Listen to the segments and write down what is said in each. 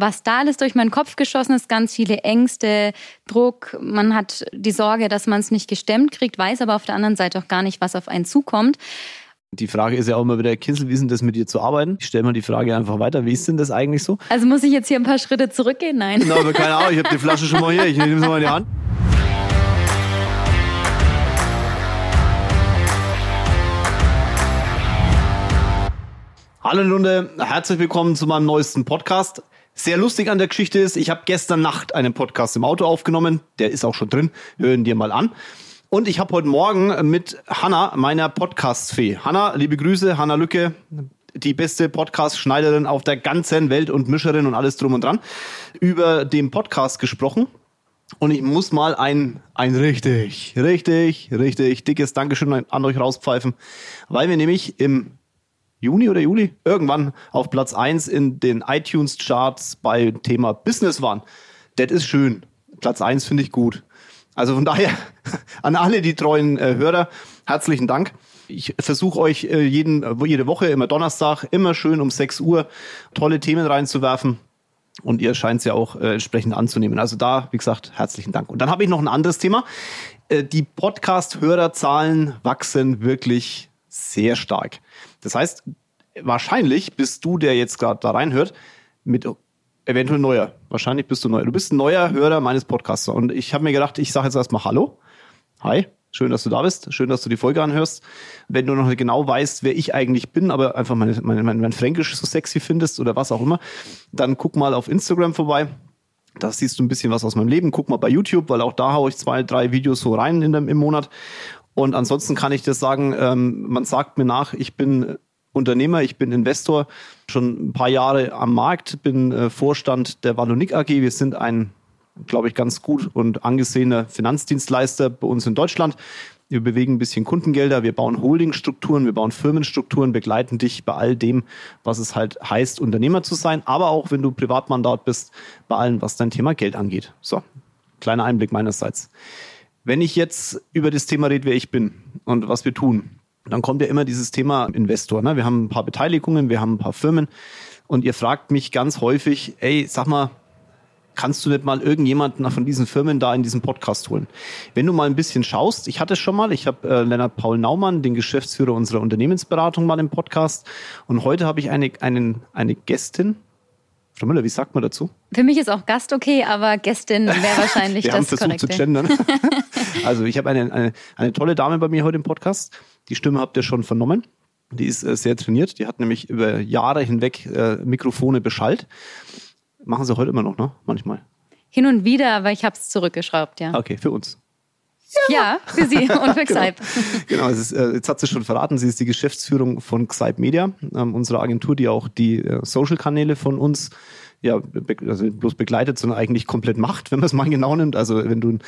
was da alles durch meinen Kopf geschossen ist, ganz viele Ängste, Druck. Man hat die Sorge, dass man es nicht gestemmt kriegt, weiß aber auf der anderen Seite auch gar nicht, was auf einen zukommt. Die Frage ist ja auch immer wieder, Kinsel, wie ist denn das mit dir zu arbeiten? Ich stelle mal die Frage einfach weiter. Wie ist denn das eigentlich so? Also muss ich jetzt hier ein paar Schritte zurückgehen? Nein. Na, aber keine Ahnung, ich habe die Flasche schon mal hier. Ich nehme sie mal in die Hand. Hallo Lunde, herzlich willkommen zu meinem neuesten Podcast. Sehr lustig an der Geschichte ist, ich habe gestern Nacht einen Podcast im Auto aufgenommen. Der ist auch schon drin. Hören dir mal an. Und ich habe heute Morgen mit Hanna, meiner Podcast-Fee. Hanna, liebe Grüße, Hanna Lücke, die beste Podcast-Schneiderin auf der ganzen Welt und Mischerin und alles drum und dran, über den Podcast gesprochen. Und ich muss mal ein, ein richtig, richtig, richtig dickes Dankeschön an euch rauspfeifen, weil wir nämlich im Juni oder Juli irgendwann auf Platz eins in den iTunes-Charts bei Thema Business waren. Das ist schön. Platz eins finde ich gut. Also von daher an alle die treuen äh, Hörer, herzlichen Dank. Ich versuche euch äh, jeden, jede Woche, immer Donnerstag, immer schön um 6 Uhr tolle Themen reinzuwerfen. Und ihr scheint es ja auch äh, entsprechend anzunehmen. Also da, wie gesagt, herzlichen Dank. Und dann habe ich noch ein anderes Thema. Äh, die Podcast-Hörerzahlen wachsen wirklich sehr stark. Das heißt, wahrscheinlich bist du, der jetzt gerade da reinhört, mit eventuell neuer. Wahrscheinlich bist du neuer. Du bist ein neuer Hörer meines Podcasts. Und ich habe mir gedacht, ich sage jetzt erstmal Hallo. Hi. Schön, dass du da bist. Schön, dass du die Folge anhörst. Wenn du noch genau weißt, wer ich eigentlich bin, aber einfach mein, mein, mein, mein Fränkisch so sexy findest oder was auch immer, dann guck mal auf Instagram vorbei. Da siehst du ein bisschen was aus meinem Leben. Guck mal bei YouTube, weil auch da haue ich zwei, drei Videos so rein in dem, im Monat. Und ansonsten kann ich dir sagen, ähm, man sagt mir nach, ich bin Unternehmer, ich bin Investor, schon ein paar Jahre am Markt, bin äh, Vorstand der Wallonik AG. Wir sind ein, glaube ich, ganz gut und angesehener Finanzdienstleister bei uns in Deutschland. Wir bewegen ein bisschen Kundengelder, wir bauen Holdingstrukturen, wir bauen Firmenstrukturen, begleiten dich bei all dem, was es halt heißt, Unternehmer zu sein, aber auch wenn du Privatmandat bist, bei allem, was dein Thema Geld angeht. So, kleiner Einblick meinerseits. Wenn ich jetzt über das Thema rede, wer ich bin und was wir tun, dann kommt ja immer dieses Thema Investor. Ne? Wir haben ein paar Beteiligungen, wir haben ein paar Firmen und ihr fragt mich ganz häufig, ey, sag mal, kannst du nicht mal irgendjemanden von diesen Firmen da in diesen Podcast holen? Wenn du mal ein bisschen schaust, ich hatte es schon mal, ich habe äh, Lennart Paul Naumann, den Geschäftsführer unserer Unternehmensberatung, mal im Podcast und heute habe ich eine, einen, eine Gästin, Frau Müller, wie sagt man dazu? Für mich ist auch Gast okay, aber Gästin wäre wahrscheinlich Wir das haben versucht Korrekte. zu gendern. also ich habe eine, eine, eine tolle Dame bei mir heute im Podcast. Die Stimme habt ihr schon vernommen. Die ist äh, sehr trainiert. Die hat nämlich über Jahre hinweg äh, Mikrofone beschallt. Machen sie heute immer noch, ne? Manchmal. Hin und wieder, aber ich habe es zurückgeschraubt, ja. Okay, für uns. Ja, für Sie und für Xype. Genau, es ist, äh, jetzt hat sie schon verraten, sie ist die Geschäftsführung von Xype Media, ähm, unserer Agentur, die auch die äh, Social-Kanäle von uns ja, also bloß begleitet, sondern eigentlich komplett macht, wenn man es mal genau nimmt. Also wenn du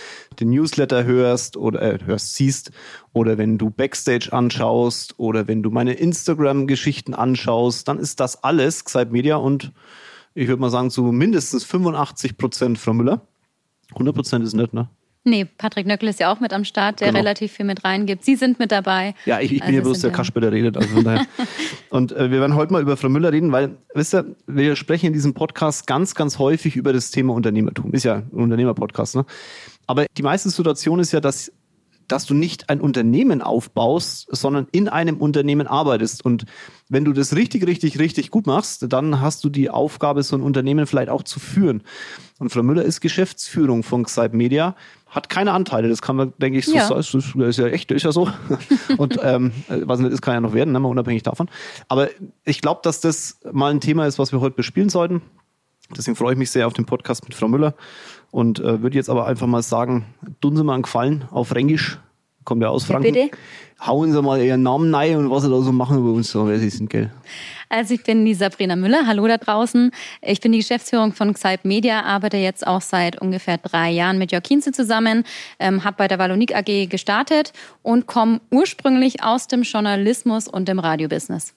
den Newsletter hörst oder äh, hörst, siehst, oder wenn du Backstage anschaust oder wenn du meine Instagram-Geschichten anschaust, dann ist das alles Xype Media und ich würde mal sagen zu mindestens 85 Prozent Frau Müller. 100 Prozent ist nicht, ne? Nee, Patrick Nöckel ist ja auch mit am Start, der Genau. relativ viel mit reingibt. Sie sind mit dabei. Ja, ich, ich bin Also ja bloß der Kasper, der redet. Also von daher. Und äh, wir werden heute mal über Frau Müller reden, weil, wisst ihr, wir sprechen in diesem Podcast ganz, ganz häufig über das Thema Unternehmertum. Ist ja ein Unternehmerpodcast, ne? Aber die meiste Situation ist ja, dass dass du nicht ein Unternehmen aufbaust, sondern in einem Unternehmen arbeitest. Und wenn du das richtig, richtig, richtig gut machst, dann hast du die Aufgabe, so ein Unternehmen vielleicht auch zu führen. Und Frau Müller ist Geschäftsführung von Xype Media, hat keine Anteile. Das kann man, denke ich, so Ja. sagen. Das ist, das ist ja echt, ist ja so. Und ähm, was nicht ist, kann ja noch werden, ne, mal unabhängig davon. Aber ich glaube, dass das mal ein Thema ist, was wir heute bespielen sollten. Deswegen freue ich mich sehr auf den Podcast mit Frau Müller und äh, würde jetzt aber einfach mal sagen, tun Sie mal einen Gefallen auf Fränkisch, kommt ja aus Ja, Franken. bitte. Hauen Sie mal Ihren Namen rein und was Sie da so machen über uns, so wer Sie sind, gell? Also ich bin die Sabrina Müller, hallo da draußen. Ich bin die Geschäftsführung von Xype Media, arbeite jetzt auch seit ungefähr drei Jahren mit Jörg Kienze zusammen, ähm, habe bei der Wallonik AG gestartet und komme ursprünglich aus dem Journalismus und dem Radiobusiness.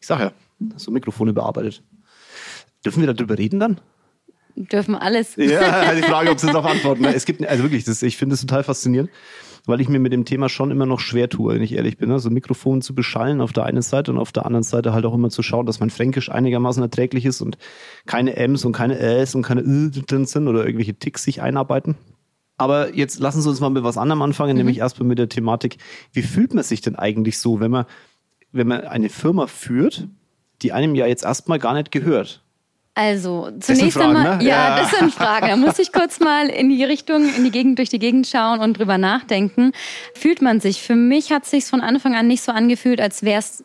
Ich sag ja, so Mikrofone bearbeitet. Dürfen wir darüber reden dann? dürfen alles. Ja, die Frage, ob sie darauf antworten. Ne? Es gibt, also wirklich, das, ich finde es total faszinierend, weil ich mir mit dem Thema schon immer noch schwer tue, wenn ich ehrlich bin. Also Mikrofon zu beschallen auf der einen Seite und auf der anderen Seite halt auch immer zu schauen, dass mein Fränkisch einigermaßen erträglich ist und keine M's und keine Äs und keine Ä drin sind oder irgendwelche Ticks sich einarbeiten. Aber jetzt lassen Sie uns mal mit was anderem anfangen, mhm. nämlich erstmal mit der Thematik, wie fühlt man sich denn eigentlich so, wenn man, wenn man eine Firma führt, die einem ja jetzt erstmal gar nicht gehört? Also, zunächst einmal, ne? ja, ja, das sind Fragen. Da muss ich kurz mal in die Richtung, in die Gegend, durch die Gegend schauen und drüber nachdenken. Fühlt man sich? Für mich hat es sich von Anfang an nicht so angefühlt, als wäre es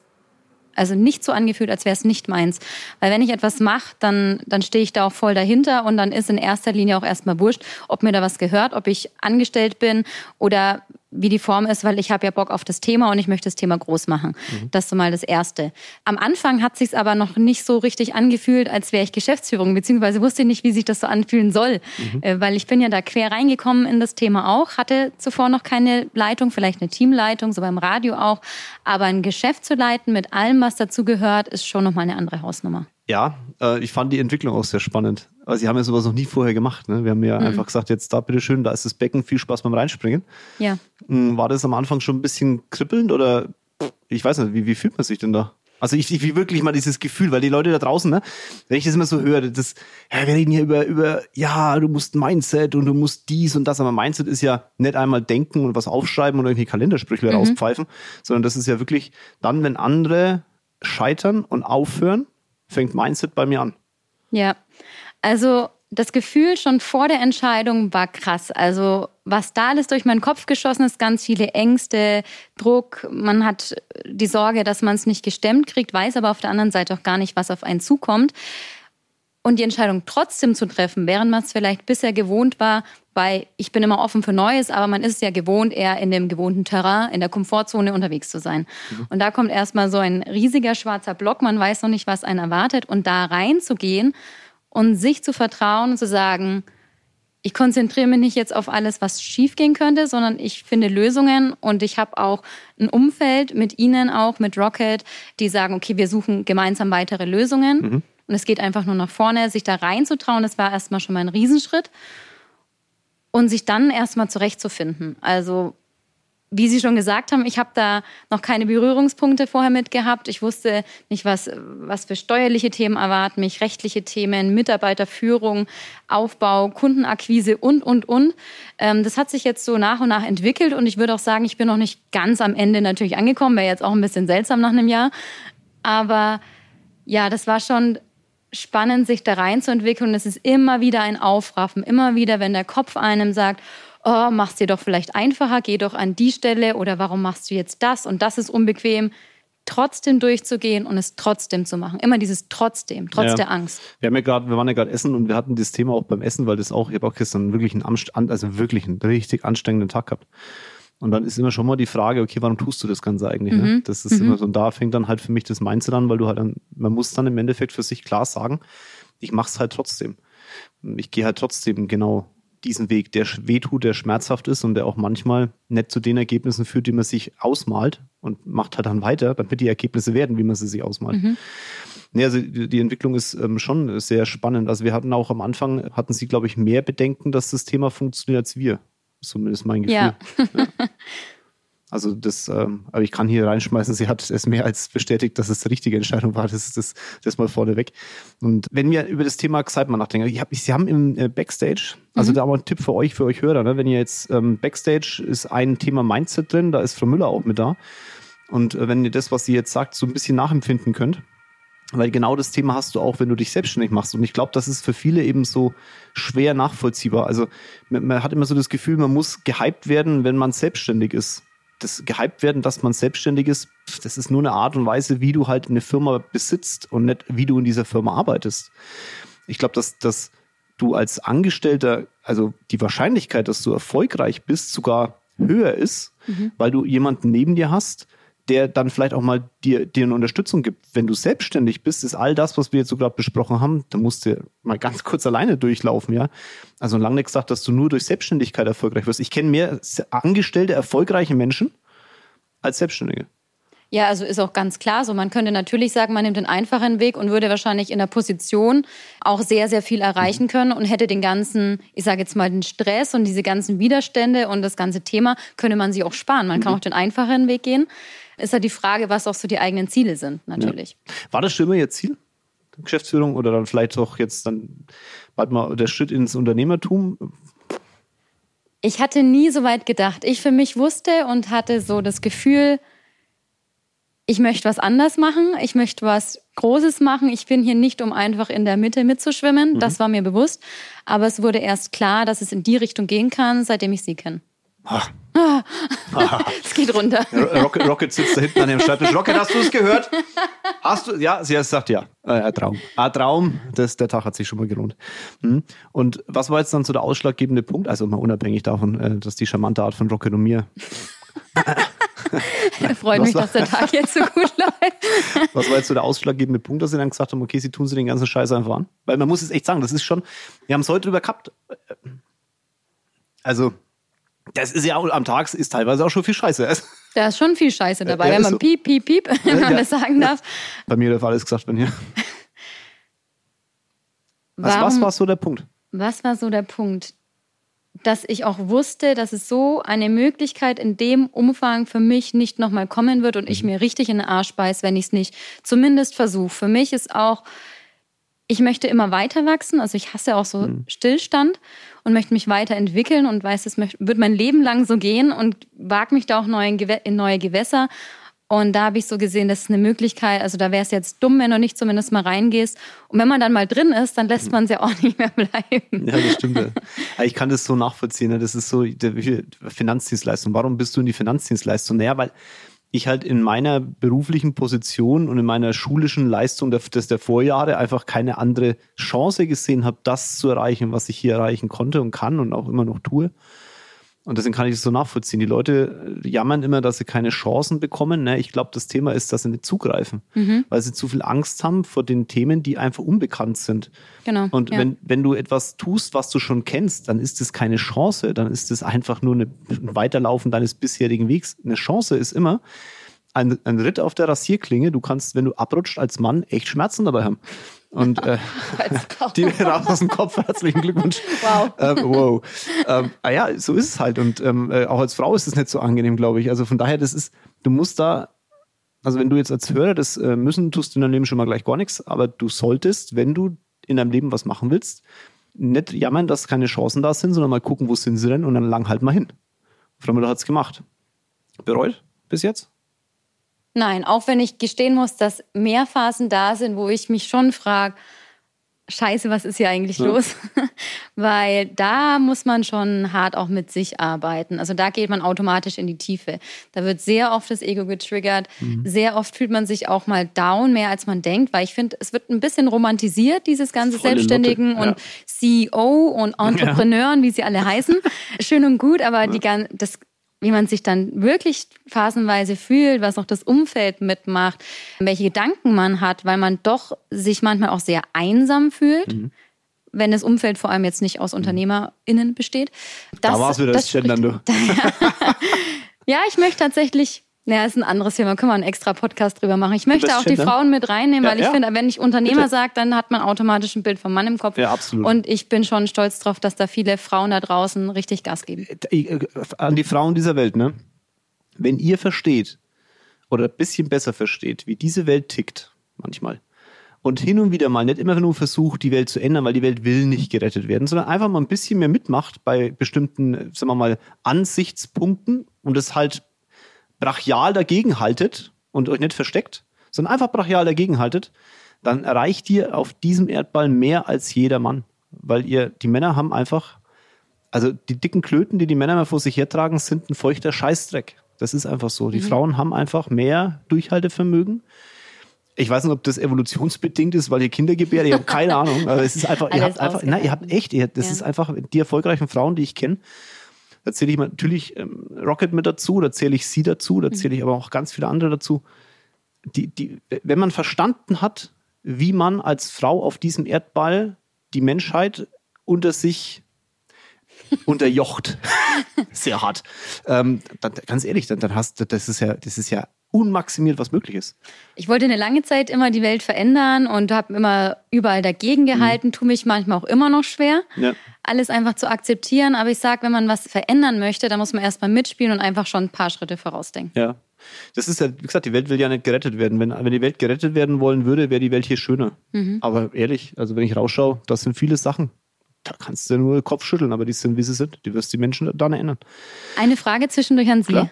also nicht so angefühlt, als wäre es nicht meins. Weil wenn ich etwas mache, dann, dann stehe ich da auch voll dahinter und dann ist in erster Linie auch erstmal wurscht, ob mir da was gehört, ob ich angestellt bin oder wie die Form ist, weil ich habe ja Bock auf das Thema und ich möchte das Thema groß machen. Mhm. Das ist so mal das Erste. Am Anfang hat sich aber noch nicht so richtig angefühlt, als wäre ich Geschäftsführung, beziehungsweise wusste ich nicht, wie sich das so anfühlen soll, mhm. äh, weil ich bin ja da quer reingekommen in das Thema auch, hatte zuvor noch keine Leitung, vielleicht eine Teamleitung, so beim Radio auch, aber ein Geschäft zu leiten mit allem, was dazu gehört, ist schon nochmal eine andere Hausnummer. Ja, äh, ich fand die Entwicklung auch sehr spannend. Aber sie haben ja sowas noch nie vorher gemacht. Ne? Wir haben ja mhm. einfach gesagt, jetzt da bitteschön, da ist das Becken, viel Spaß beim Reinspringen. Ja. Hm, war das am Anfang schon ein bisschen kribbelnd oder ich weiß nicht, wie, wie fühlt man sich denn da? Also ich, ich wie wirklich mal dieses Gefühl, weil die Leute da draußen, ne, wenn ich das immer so höre, das, ja, wir reden hier über, über, ja, du musst Mindset und du musst dies und das, aber Mindset ist ja nicht einmal denken und was aufschreiben und irgendwie Kalendersprüche mhm. rauspfeifen, sondern das ist ja wirklich dann, wenn andere scheitern und aufhören, fängt Mindset bei mir an. Ja, also das Gefühl schon vor der Entscheidung war krass. Also was da alles durch meinen Kopf geschossen ist, ganz viele Ängste, Druck. Man hat die Sorge, dass man es nicht gestemmt kriegt, weiß aber auf der anderen Seite auch gar nicht, was auf einen zukommt. Und die Entscheidung trotzdem zu treffen, während man es vielleicht bisher gewohnt war, weil ich bin immer offen für Neues, aber man ist es ja gewohnt, eher in dem gewohnten Terrain, in der Komfortzone unterwegs zu sein. Mhm. Und da kommt erstmal so ein riesiger schwarzer Block, man weiß noch nicht, was einen erwartet. Und da reinzugehen und sich zu vertrauen und zu sagen, ich konzentriere mich nicht jetzt auf alles, was schiefgehen könnte, sondern ich finde Lösungen und ich habe auch ein Umfeld mit Ihnen auch, mit Rocket, die sagen, okay, wir suchen gemeinsam weitere Lösungen. Mhm. Und es geht einfach nur nach vorne, sich da reinzutrauen, das war erstmal schon mal ein Riesenschritt. Und sich dann erstmal zurechtzufinden. Also wie Sie schon gesagt haben, ich habe da noch keine Berührungspunkte vorher mit gehabt. Ich wusste nicht, was, was für steuerliche Themen erwarten mich, rechtliche Themen, Mitarbeiterführung, Aufbau, Kundenakquise und, und, und. Ähm, das hat sich jetzt so nach und nach entwickelt und ich würde auch sagen, ich bin noch nicht ganz am Ende natürlich angekommen. Wäre jetzt auch ein bisschen seltsam nach einem Jahr. Aber ja, das war schon spannend, sich da reinzuentwickeln. Es ist immer wieder ein Aufraffen, immer wieder, wenn der Kopf einem sagt, oh, mach's dir doch vielleicht einfacher, geh doch an die Stelle oder warum machst du jetzt das und das ist unbequem. Trotzdem durchzugehen und es trotzdem zu machen. Immer dieses trotzdem, trotz ja. der Angst. Wir haben ja gerade, wir waren ja gerade essen und wir hatten das Thema auch beim Essen, weil das auch, ich habe auch gestern wirklich einen, also wirklich einen richtig anstrengenden Tag gehabt. Und dann ist immer schon mal die Frage, okay, warum tust du das Ganze eigentlich? Ne? Mhm. Ne? Das ist mhm. immer so, und da fängt dann halt für mich das Mindset an, weil du halt dann, man muss dann im Endeffekt für sich klar sagen, ich mach's halt trotzdem. Ich gehe halt trotzdem genau diesen Weg, der wehtut, der schmerzhaft ist und der auch manchmal nicht zu den Ergebnissen führt, die man sich ausmalt und macht halt dann weiter, damit die Ergebnisse werden, wie man sie sich ausmalt. Mhm. Nee, also die Entwicklung ist ähm, schon sehr spannend. Also wir hatten auch am Anfang, hatten sie, glaube ich, mehr Bedenken, dass das Thema funktioniert als wir. Zumindest mein Gefühl. Ja. ja. Also das, ähm, aber ich kann hier reinschmeißen, sie hat es mehr als bestätigt, dass es die richtige Entscheidung war. Das ist das, das mal vorneweg. Und wenn wir über das Thema Xype mal nachdenken, ich hab, Sie haben im äh, Backstage, also mhm. da aber ein Tipp für euch, für euch Hörer, ne? wenn ihr jetzt ähm, Backstage ist ein Thema Mindset drin, da ist Frau Müller auch mit da. Und äh, wenn ihr das, was sie jetzt sagt, so ein bisschen nachempfinden könnt, weil genau das Thema hast du auch, wenn du dich selbstständig machst. Und ich glaube, das ist für viele eben so schwer nachvollziehbar. Also man, man hat immer so das Gefühl, man muss gehypt werden, wenn man selbstständig ist das gehypt werden, dass man selbstständig ist, das ist nur eine Art und Weise, wie du halt eine Firma besitzt und nicht, wie du in dieser Firma arbeitest. Ich glaube, dass, dass du als Angestellter, also die Wahrscheinlichkeit, dass du erfolgreich bist, sogar höher ist, mhm. weil du jemanden neben dir hast, der dann vielleicht auch mal dir, dir eine Unterstützung gibt. Wenn du selbstständig bist, ist all das, was wir jetzt so gerade besprochen haben, da musst du mal ganz kurz alleine durchlaufen, ja. Also lange nicht gesagt, dass du nur durch Selbstständigkeit erfolgreich wirst. Ich kenne mehr angestellte, erfolgreiche Menschen als Selbstständige. Ja, also ist auch ganz klar so. Man könnte natürlich sagen, man nimmt den einfachen Weg und würde wahrscheinlich in der Position auch sehr, sehr viel erreichen mhm. können und hätte den ganzen, ich sage jetzt mal, den Stress und diese ganzen Widerstände und das ganze Thema, könnte man sich auch sparen. Man kann mhm. auch den einfachen Weg gehen. Ist halt die Frage, was auch so die eigenen Ziele sind, natürlich. Ja. War das schon immer Ihr Ziel? Geschäftsführung oder dann vielleicht auch jetzt dann bald mal der Schritt ins Unternehmertum? Ich hatte nie so weit gedacht. Ich für mich wusste und hatte so das Gefühl, ich möchte was anders machen, ich möchte was Großes machen. Ich bin hier nicht, um einfach in der Mitte mitzuschwimmen. Mhm. Das war mir bewusst. Aber es wurde erst klar, dass es in die Richtung gehen kann, seitdem ich sie kenne. Ah. Es geht runter. Rocket, Rocket, sitzt da hinten an dem Schreibtisch. Rocket, hast du es gehört? Hast du? Ja, sie hat gesagt ja. Äh, ein Traum. Ein Traum. Das, der Tag hat sich schon mal gelohnt. Hm. Und was war jetzt dann so der ausschlaggebende Punkt? Also mal unabhängig davon, äh, dass die charmante Art von Rocket und mir Freut mich, war, dass der Tag jetzt so gut läuft. Was war jetzt so der ausschlaggebende Punkt, dass Sie dann gesagt haben, okay, Sie tun Sie den ganzen Scheiß einfach an? Weil man muss es echt sagen, das ist schon, wir haben es heute drüber gehabt. Also, das ist ja auch am Tag ist teilweise auch schon viel Scheiße. Da ist schon viel Scheiße dabei, ja, wenn man so. piep, piep, piep, wenn man ja. das sagen darf. Bei mir darf alles gesagt werden hier. Was, was war so der Punkt? Was war so der Punkt? dass ich auch wusste, dass es so eine Möglichkeit in dem Umfang für mich nicht nochmal kommen wird und ich mhm. mir richtig in den Arsch beiß, wenn ich es nicht zumindest versuche. Für mich ist auch, ich möchte immer weiter wachsen, also ich hasse auch so mhm. Stillstand und möchte mich weiterentwickeln und weiß, es wird mein Leben lang so gehen und wage mich da auch in neue Gewässer und da habe ich so gesehen, das ist eine Möglichkeit. Also da wäre es jetzt dumm, wenn du nicht zumindest mal reingehst. Und wenn man dann mal drin ist, dann lässt man es ja auch nicht mehr bleiben. Ja, das stimmt. Ich kann das so nachvollziehen. Ne? Das ist so die Finanzdienstleistung. Warum bist du in die Finanzdienstleistung? Naja, weil ich halt in meiner beruflichen Position und in meiner schulischen Leistung des der Vorjahre einfach keine andere Chance gesehen habe, das zu erreichen, was ich hier erreichen konnte und kann und auch immer noch tue. Und deswegen kann ich das so nachvollziehen. Die Leute äh, jammern immer, dass sie keine Chancen bekommen. Ne? Ich glaube, das Thema ist, dass sie nicht zugreifen, mhm. weil sie zu viel Angst haben vor den Themen, die einfach unbekannt sind. Genau. Und ja. wenn, wenn du etwas tust, was du schon kennst, dann ist es keine Chance, dann ist es einfach nur eine, ein Weiterlaufen deines bisherigen Wegs. Eine Chance ist immer, ein, ein Ritt auf der Rasierklinge, du kannst, wenn du abrutscht als Mann, echt Schmerzen dabei haben. Und äh, die raus aus dem Kopf, herzlichen Glückwunsch. Wow. Ähm, wow. Ähm, ah ja, so ist es halt. Und ähm, äh, auch als Frau ist es nicht so angenehm, glaube ich. Also von daher, das ist, du musst da, also wenn du jetzt als Hörer das äh, müssen, tust du in deinem Leben schon mal gleich gar nichts, aber du solltest, wenn du in deinem Leben was machen willst, nicht jammern, dass keine Chancen da sind, sondern mal gucken, wo sind sie denn und dann lang halt mal hin. Frau Müller hat es gemacht. Bereut bis jetzt? Nein, auch wenn ich gestehen muss, dass mehr Phasen da sind, wo ich mich schon frage, Scheiße, was ist hier eigentlich ja. los? Weil da muss man schon hart auch mit sich arbeiten. Also da geht man automatisch in die Tiefe. Da wird sehr oft das Ego getriggert. Mhm. Sehr oft fühlt man sich auch mal down, mehr als man denkt, weil ich finde, es wird ein bisschen romantisiert, dieses ganze Volle Selbstständigen ja. und CEO und Entrepreneuren, ja. wie sie alle heißen. Schön und gut, aber die, das wie man sich dann wirklich phasenweise fühlt, was auch das Umfeld mitmacht, welche Gedanken man hat, weil man doch sich manchmal auch sehr einsam fühlt. Mhm. Wenn das Umfeld vor allem jetzt nicht aus mhm. UnternehmerInnen besteht. Das, da war es wieder das, das Gendern, du. ja, ich möchte tatsächlich naja, ist ein anderes Thema. Können wir einen extra Podcast drüber machen. Ich möchte auch die Frauen mit reinnehmen, ja, weil ich ja. finde, wenn ich Unternehmer sage, dann hat man automatisch ein Bild vom Mann im Kopf. Ja, absolut. Und ich bin schon stolz drauf, dass da viele Frauen da draußen richtig Gas geben. Äh, äh, an die Frauen dieser Welt, ne? Wenn ihr versteht oder ein bisschen besser versteht, wie diese Welt tickt, manchmal, und hin und wieder mal nicht immer nur versucht, die Welt zu ändern, weil die Welt will nicht gerettet werden, sondern einfach mal ein bisschen mehr mitmacht bei bestimmten, sagen wir mal, Ansichtspunkten und es halt brachial dagegen haltet und euch nicht versteckt, sondern einfach brachial dagegen haltet, dann erreicht ihr auf diesem Erdball mehr als jeder Mann. Weil ihr, die Männer haben einfach, also die dicken Klöten, die die Männer mal vor sich hertragen, sind ein feuchter Scheißdreck. Das ist einfach so. Die mhm. Frauen haben einfach mehr Durchhaltevermögen. Ich weiß nicht, ob das evolutionsbedingt ist, weil ihr Kinder gebärt. Ich habe keine Ahnung. Aber es ist einfach, ihr habt einfach, nein, ihr habt echt, ihr, das ja. ist einfach die erfolgreichen Frauen, die ich kenne, da zähle ich natürlich ähm, Rocket mit dazu, da zähle ich sie dazu, da zähle ich aber auch ganz viele andere dazu. Die, die, wenn man verstanden hat, wie man als Frau auf diesem Erdball die Menschheit unter sich unterjocht, sehr hart. Ähm, dann, ganz ehrlich, dann, dann hast du, das ist ja, das ist ja unmaximiert, was möglich ist. Ich wollte eine lange Zeit immer die Welt verändern und habe immer überall dagegen gehalten, mhm. tue mich manchmal auch immer noch schwer, ja. Alles einfach zu akzeptieren. Aber ich sage, wenn man was verändern möchte, dann muss man erstmal mitspielen und einfach schon ein paar Schritte vorausdenken. Ja. Das ist ja, wie gesagt, die Welt will ja nicht gerettet werden. Wenn, wenn die Welt gerettet werden wollen würde, wäre die Welt hier schöner. Mhm. Aber ehrlich, also wenn ich rausschaue, das sind viele Sachen. Da kannst du nur den Kopf schütteln, aber die sind, wie sie sind. Die wirst die Menschen dann erinnern. Eine Frage zwischendurch an Sie.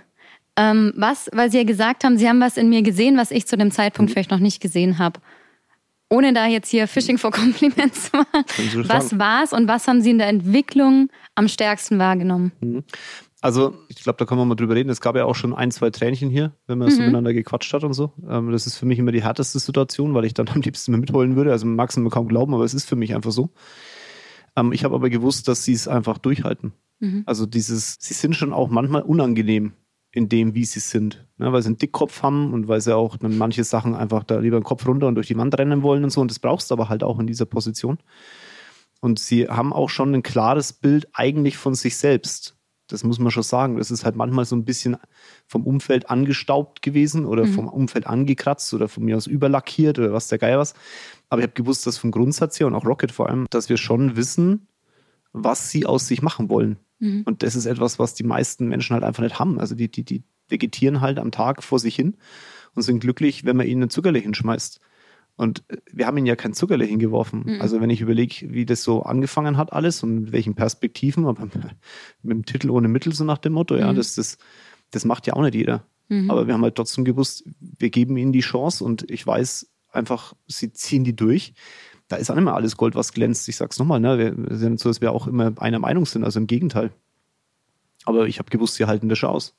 Ähm, was, weil Sie ja gesagt haben, Sie haben was in mir gesehen, was ich zu dem Zeitpunkt mhm. vielleicht noch nicht gesehen habe. Ohne da jetzt hier Fishing for Compliments zu machen. Was war es und was haben Sie in der Entwicklung am stärksten wahrgenommen? Mhm. Also, ich glaube, da können wir mal drüber reden. Es gab ja auch schon ein, zwei Tränchen hier, wenn man mhm. so miteinander gequatscht hat und so. Ähm, das ist für mich immer die härteste Situation, weil ich dann am liebsten mehr mitheulen würde. Also, man mag es mir kaum glauben, aber es ist für mich einfach so. Ähm, ich habe aber gewusst, dass sie es einfach durchhalten. Mhm. Also, dieses, sie sind schon auch manchmal unangenehm in dem, wie sie sind. Ne, weil sie einen Dickkopf haben und weil sie auch dann manche Sachen einfach da lieber den Kopf runter und durch die Wand rennen wollen und so. Und das brauchst du aber halt auch in dieser Position. Und sie haben auch schon ein klares Bild eigentlich von sich selbst. Das muss man schon sagen. Das ist halt manchmal so ein bisschen vom Umfeld angestaubt gewesen oder mhm. vom Umfeld angekratzt oder von mir aus überlackiert oder was der Geier was. Aber ich habe gewusst, dass vom Grundsatz her und auch Rocket vor allem, dass wir schon wissen, was sie aus sich machen wollen. Mhm. Und das ist etwas, was die meisten Menschen halt einfach nicht haben. Also die, die, die vegetieren halt am Tag vor sich hin und sind glücklich, wenn man ihnen ein Zuckerle hinschmeißt. Und äh, wir haben ihnen ja kein Zuckerle hingeworfen. Mhm. Also wenn ich überlege, wie das so angefangen hat alles und mit welchen Perspektiven, aber mit dem Titel ohne Mittel, so nach dem Motto, mhm. ja, das, das, das macht ja auch nicht jeder. Mhm. Aber wir haben halt trotzdem gewusst, wir geben ihnen die Chance und ich weiß einfach, sie ziehen die durch da ist auch nicht mehr alles Gold, was glänzt. Ich sag's nochmal, ne? Wir sind so, dass wir auch immer einer Meinung sind, also im Gegenteil. Aber ich habe gewusst, sie halten das schon aus.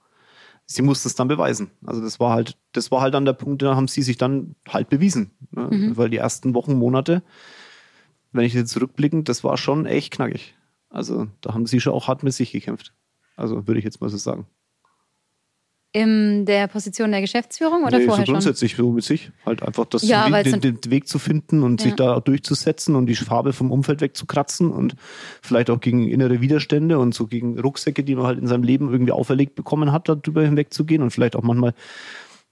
Sie musste es dann beweisen. Also das war halt, das war halt dann der Punkt, da haben sie sich dann halt bewiesen. Ne? Mhm. Weil die ersten Wochen, Monate, wenn ich jetzt zurückblickend, das war schon echt knackig. Also da haben sie schon auch hart mit sich gekämpft. Also würde ich jetzt mal so sagen. In der Position der Geschäftsführung oder nee, vorher so grundsätzlich schon? so mit sich. Halt einfach das ja, den, den, den, Weg zu finden und ja. sich da durchzusetzen und die Farbe vom Umfeld wegzukratzen und vielleicht auch gegen innere Widerstände und so gegen Rucksäcke, die man halt in seinem Leben irgendwie auferlegt bekommen hat, darüber hinwegzugehen und vielleicht auch manchmal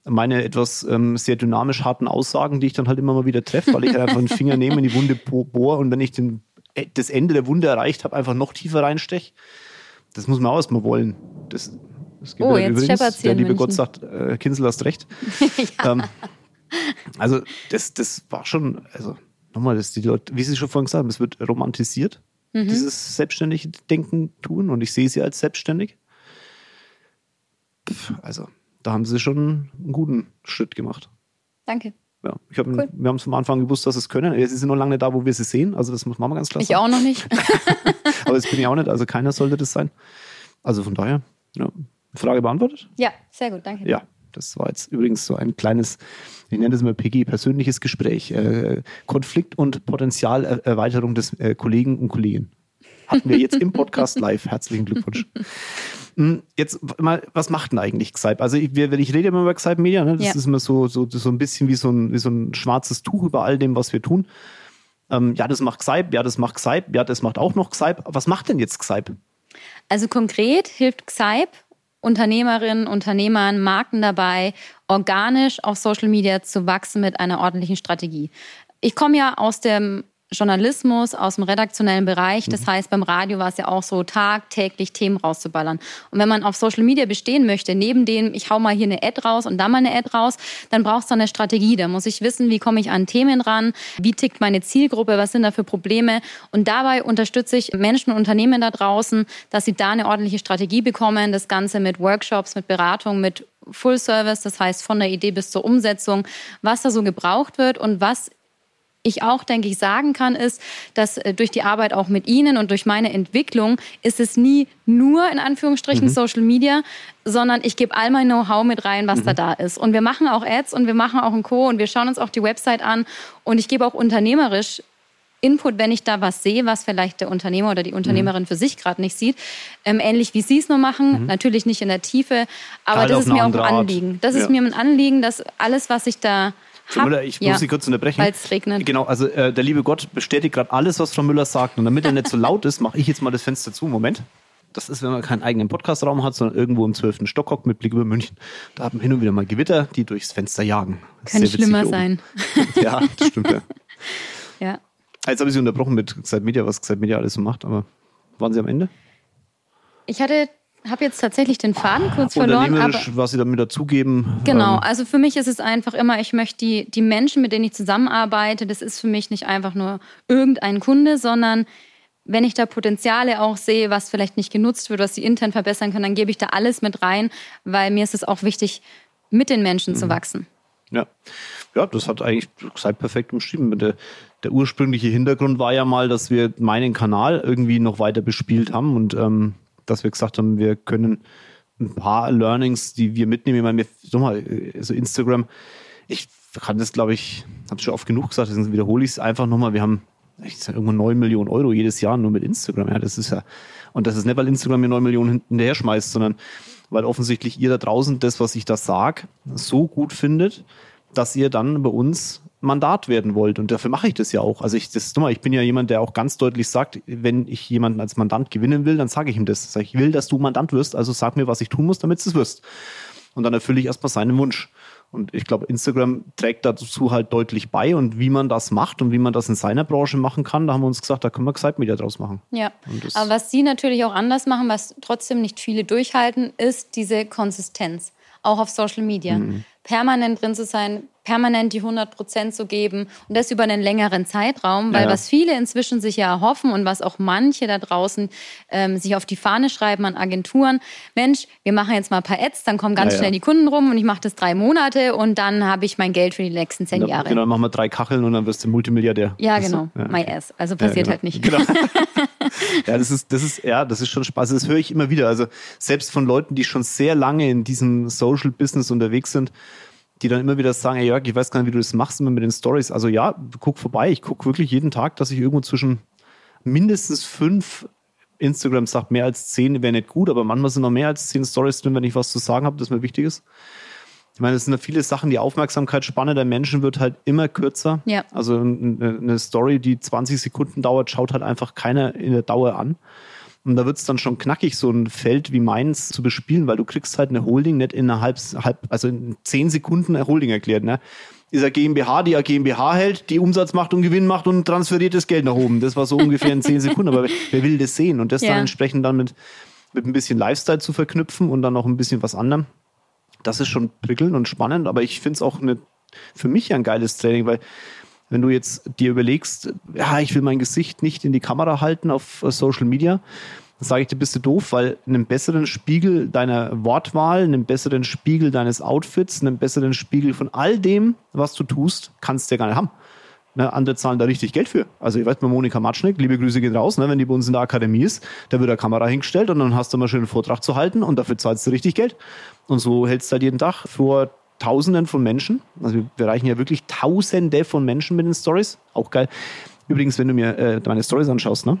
meine etwas ähm, sehr dynamisch harten Aussagen, die ich dann halt immer mal wieder treffe, weil ich halt einfach einen Finger nehme, in die Wunde bohre und wenn ich den, äh, das Ende der Wunde erreicht habe, einfach noch tiefer reinsteche. Das muss man auch erstmal wollen. Das oh, jetzt übrigens, Der liebe Gott sagt, äh, Kinsel hast recht. ja. ähm, also das, das war schon, also nochmal, dass die Leute, wie Sie schon vorhin gesagt haben, es wird romantisiert, mhm. dieses selbstständige Denken tun und ich sehe sie als selbstständig. Also da haben sie schon einen guten Schritt gemacht. Danke. Ja, ich hab, cool. Wir haben von Anfang gewusst, dass sie es können. Sie sind noch lange da, wo wir sie sehen. Also das muss man ganz klar sagen. Ich auch noch nicht. Aber das bin ich auch nicht. Also keiner sollte das sein. Also von daher, ja, Frage beantwortet? Ja, sehr gut, danke. Ja, das war jetzt übrigens so ein kleines, ich nenne das mal Piggy, persönliches Gespräch. Äh, Konflikt und Potenzialerweiterung des äh, Kollegen und Kolleginnen. Hatten wir jetzt im Podcast live. Herzlichen Glückwunsch. Hm, jetzt mal, was macht denn eigentlich Xype? Also ich, ich rede immer über Xype Media, ne? das ja. ist immer so, so, so ein bisschen wie so ein, wie so ein schwarzes Tuch über all dem, was wir tun. Ähm, ja, das macht Xype, ja, das macht Xype, ja, das macht auch noch Xype. Was macht denn jetzt Xype? Also konkret hilft Xype Unternehmerinnen, Unternehmern, Marken dabei, organisch auf Social Media zu wachsen mit einer ordentlichen Strategie. Ich komme ja aus dem Journalismus aus dem redaktionellen Bereich. Das mhm. heißt, beim Radio war es ja auch so, tagtäglich Themen rauszuballern. Und wenn man auf Social Media bestehen möchte, neben dem, ich hau mal hier eine Ad raus und da mal eine Ad raus, dann braucht es eine Strategie. Da muss ich wissen, wie komme ich an Themen ran, wie tickt meine Zielgruppe, was sind da für Probleme. Und dabei unterstütze ich Menschen und Unternehmen da draußen, dass sie da eine ordentliche Strategie bekommen. Das Ganze mit Workshops, mit Beratung, mit Full Service, das heißt von der Idee bis zur Umsetzung, was da so gebraucht wird und was ich auch, denke ich, sagen kann, ist, dass äh, durch die Arbeit auch mit Ihnen und durch meine Entwicklung ist es nie nur in Anführungsstrichen mhm. Social Media, sondern ich gebe all mein Know-how mit rein, was mhm. da da ist. Und wir machen auch Ads und wir machen auch ein Co. und wir schauen uns auch die Website an und ich gebe auch unternehmerisch Input, wenn ich da was sehe, was vielleicht der Unternehmer oder die Unternehmerin mhm. für sich gerade nicht sieht. Ähm, ähnlich wie Sie es nur machen, mhm. natürlich nicht in der Tiefe, aber Teil das ist mir auch ein Anliegen. Das ja. ist mir ein Anliegen, dass alles, was ich da Müller, ich ja, muss Sie kurz unterbrechen. Weil es regnet. Genau, also äh, der liebe Gott bestätigt gerade alles, was Frau Müller sagt. Und damit er nicht so laut ist, mache ich jetzt mal das Fenster zu. Moment. das ist, wenn man keinen eigenen Podcastraum hat, sondern irgendwo im zwölften Stock hockt mit Blick über München. Da haben hin und wieder mal Gewitter, die durchs Fenster jagen. Könnte schlimmer sein. ja, das stimmt ja. ja. Jetzt habe ich Sie unterbrochen mit Zeit Media, was Zeit Media alles so macht, aber waren Sie am Ende? Ich hatte habe jetzt tatsächlich den Faden kurz verloren. Aber, was Sie damit dazugeben. Genau, ähm, also für mich ist es einfach immer, ich möchte die, die Menschen, mit denen ich zusammenarbeite, das ist für mich nicht einfach nur irgendein Kunde, sondern wenn ich da Potenziale auch sehe, was vielleicht nicht genutzt wird, was sie intern verbessern können, dann gebe ich da alles mit rein, weil mir ist es auch wichtig, mit den Menschen mhm. zu wachsen. Ja. Ja, das hat eigentlich seid perfekt umschrieben. Der, der, ursprüngliche Hintergrund war ja mal, dass wir meinen Kanal irgendwie noch weiter bespielt haben und ähm, dass wir gesagt haben, wir können ein paar Learnings, die wir mitnehmen. Ich meine, wir, mal, also Instagram, ich kann das, glaube ich, habe schon oft genug gesagt, deswegen wiederhole ich es einfach nochmal. Wir haben ich sag, irgendwo 9 Millionen Euro jedes Jahr nur mit Instagram. Ja, das ist ja, und das ist nicht, weil Instagram mir 9 Millionen hinterher schmeißt, sondern weil offensichtlich ihr da draußen das, was ich da sage, so gut findet, dass ihr dann bei uns Mandat werden wollt. Und dafür mache ich das ja auch. Also ich, das ist dummer, ich bin ja jemand, der auch ganz deutlich sagt, wenn ich jemanden als Mandant gewinnen will, dann sage ich ihm das. Sag ich will, dass du Mandant wirst, also sag mir, was ich tun muss, damit du es wirst. Und dann erfülle ich erstmal seinen Wunsch. Und ich glaube, Instagram trägt dazu halt deutlich bei und wie man das macht und wie man das in seiner Branche machen kann, da haben wir uns gesagt, da können wir Excite Media draus machen. Ja. Aber was Sie natürlich auch anders machen, was trotzdem nicht viele durchhalten, ist diese Konsistenz. Auch auf Social Media. Mhm. Permanent drin zu sein, permanent die 100 Prozent zu geben und das über einen längeren Zeitraum, weil ja. was viele inzwischen sich ja erhoffen und was auch manche da draußen ähm, sich auf die Fahne schreiben an Agenturen, Mensch, wir machen jetzt mal ein paar Ads, dann kommen ganz ja, schnell die Kunden rum und ich mache das drei Monate und dann habe ich mein Geld für die nächsten zehn Jahre. Genau, dann machen wir drei Kacheln und dann wirst du Multimilliardär. Ja, genau, so? my ass. Also passiert genau. halt nicht. Genau. ja, das ist, das ist, ja, das ist schon Spaß. Das höre ich immer wieder. Also selbst von Leuten, die schon sehr lange in diesem Social Business unterwegs sind, die dann immer wieder sagen, hey Jörg, ich weiß gar nicht, wie du das machst immer mit den Stories. Also ja, guck vorbei. Ich gucke wirklich jeden Tag, dass ich irgendwo zwischen mindestens fünf Instagram sagt, mehr als zehn wäre nicht gut, aber manchmal sind noch mehr als zehn Stories drin, wenn ich was zu sagen habe, das mir wichtig ist. Ich meine, es sind ja viele Sachen, die Aufmerksamkeitsspanne der Menschen wird halt immer kürzer. Ja. Also eine Story, die 20 Sekunden dauert, schaut halt einfach keiner in der Dauer an. Und da wird es dann schon knackig, so ein Feld wie meins zu bespielen, weil du kriegst halt eine Holding nicht in einer halb, halb also in zehn Sekunden eine Holding erklärt. Ne? Ist eine GmbH, die eine GmbH hält, die Umsatz macht und Gewinn macht und transferiert das Geld nach oben. Das war so ungefähr in zehn Sekunden. Aber wer will das sehen? Und das ja. dann entsprechend dann mit, mit ein bisschen Lifestyle zu verknüpfen und dann noch ein bisschen was anderem. Das ist schon prickelnd und spannend, aber ich finde es auch eine, für mich ein geiles Training, weil wenn du jetzt dir überlegst, ja, ich will mein Gesicht nicht in die Kamera halten auf äh, Social Media, dann sage ich dir, bist du doof, weil einen besseren Spiegel deiner Wortwahl, einen besseren Spiegel deines Outfits, einen besseren Spiegel von all dem, was du tust, kannst du ja gar nicht haben. Ne, andere zahlen da richtig Geld für. Also ich weiß mal, Monika Matschnick, liebe Grüße geht raus, ne, wenn die bei uns in der Akademie ist, da wird eine Kamera hingestellt und dann hast du mal schön einen Vortrag zu halten und dafür zahlst du richtig Geld. Und so hältst du halt jeden Tag vor Tausenden von Menschen. Also wir erreichen ja wirklich Tausende von Menschen mit den Stories. Auch geil. Übrigens, wenn du mir äh, meine Stories anschaust, ne?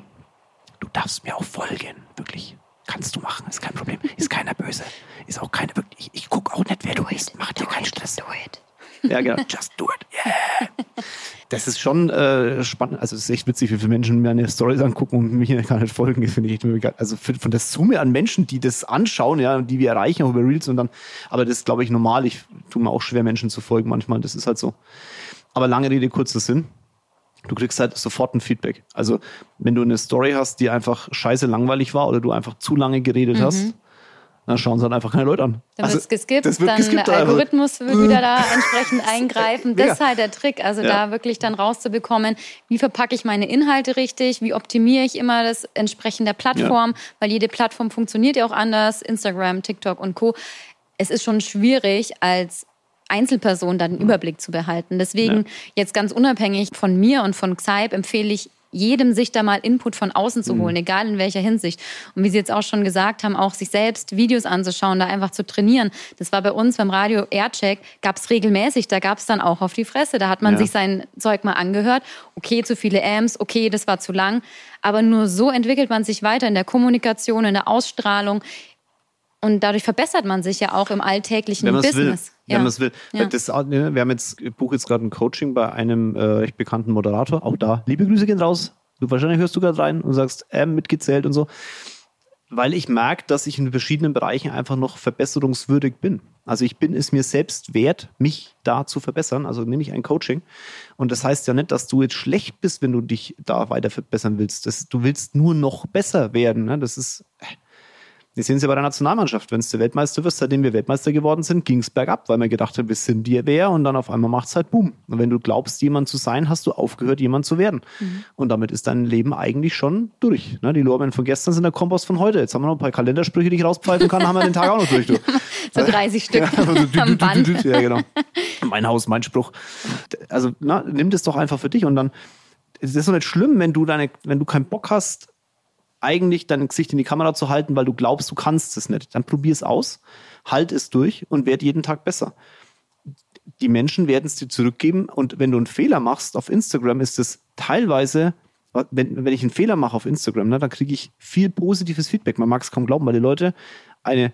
Du darfst mir auch folgen, wirklich. Kannst du machen, ist kein Problem. Ist keiner böse. Ist auch keine wirklich. Ich, ich gucke auch nicht, wer du bist. Mach dir keinen Stress. Do it. Ja, genau. Just do it. Yeah. Das ist schon äh, spannend. Also es ist echt witzig, wie viele Menschen mir meine Stories angucken und mich gar nicht folgen. Finde ich. Also von der Summe an Menschen, die das anschauen, ja, die wir erreichen auch über Reels und dann. Aber das ist, glaube ich, normal. Ich tue mir auch schwer, Menschen zu folgen manchmal. Das ist halt so. Aber lange Rede, kurzer Sinn. Du kriegst halt sofort ein Feedback. Also wenn du eine Story hast, die einfach scheiße langweilig war oder du einfach zu lange geredet mhm. hast, dann schauen sie halt einfach keine Leute an. Dann also, wird geskippt, das wird dann geskippt, der Algorithmus wird wieder da entsprechend eingreifen. Das ist halt der Trick, also ja. da wirklich dann rauszubekommen, wie verpacke ich meine Inhalte richtig, wie optimiere ich immer das entsprechend der Plattform, ja. weil jede Plattform funktioniert ja auch anders, Instagram, TikTok und Co. Es ist schon schwierig als Einzelperson dann den Überblick zu behalten. Deswegen ja. jetzt ganz unabhängig von mir und von Xype empfehle ich jedem sich da mal Input von außen zu holen, mhm. egal in welcher Hinsicht. Und wie Sie jetzt auch schon gesagt haben, auch sich selbst Videos anzuschauen, da einfach zu trainieren. Das war bei uns beim Radio Aircheck, gab es regelmäßig, da gab es dann auch auf die Fresse. Da hat man ja. sich sein Zeug mal angehört. Okay, zu viele Amps, okay, das war zu lang. Aber nur so entwickelt man sich weiter in der Kommunikation, in der Ausstrahlung. Und dadurch verbessert man sich ja auch im alltäglichen Business. Will. Ja. Wenn man es will. Ja. Das, ne, wir haben jetzt, ich buche jetzt gerade ein Coaching bei einem äh, recht bekannten Moderator. Auch da, liebe Grüße gehen raus. Du wahrscheinlich hörst du gerade rein und sagst, ähm, mitgezählt und so. weil ich merke, dass ich in verschiedenen Bereichen einfach noch verbesserungswürdig bin. Also ich bin es mir selbst wert, mich da zu verbessern. Also nehme ich ein Coaching. Und das heißt ja nicht, dass du jetzt schlecht bist, wenn du dich da weiter verbessern willst. Das, du willst nur noch besser werden. Ne? Das ist, wir sehen es ja bei der Nationalmannschaft. Wenn du Weltmeister wirst, seitdem wir Weltmeister geworden sind, ging es bergab, weil man gedacht hat, wir sind dir wer und dann auf einmal macht es halt Boom. Und wenn du glaubst, jemand zu sein, hast du aufgehört, jemand zu werden. Mhm. Und damit ist dein Leben eigentlich schon durch. Ne? Die Lorbeeren von gestern sind der Kompost von heute. Jetzt haben wir noch ein paar Kalendersprüche, die ich rauspfeifen kann, haben wir den Tag auch noch durch. Du. so 30 Stück ja, so am Band. Ja, genau. Mein Haus, mein Spruch. Also na, nimm das doch einfach für dich und dann es ist doch nicht schlimm, wenn du deine, wenn du keinen Bock hast, eigentlich dein Gesicht in die Kamera zu halten, weil du glaubst, du kannst es nicht. Dann probier es aus, halt es durch und werd jeden Tag besser. Die Menschen werden es dir zurückgeben und wenn du einen Fehler machst auf Instagram, ist es teilweise, wenn, wenn ich einen Fehler mache auf Instagram, ne, dann kriege ich viel positives Feedback. Man mag es kaum glauben, weil die Leute eine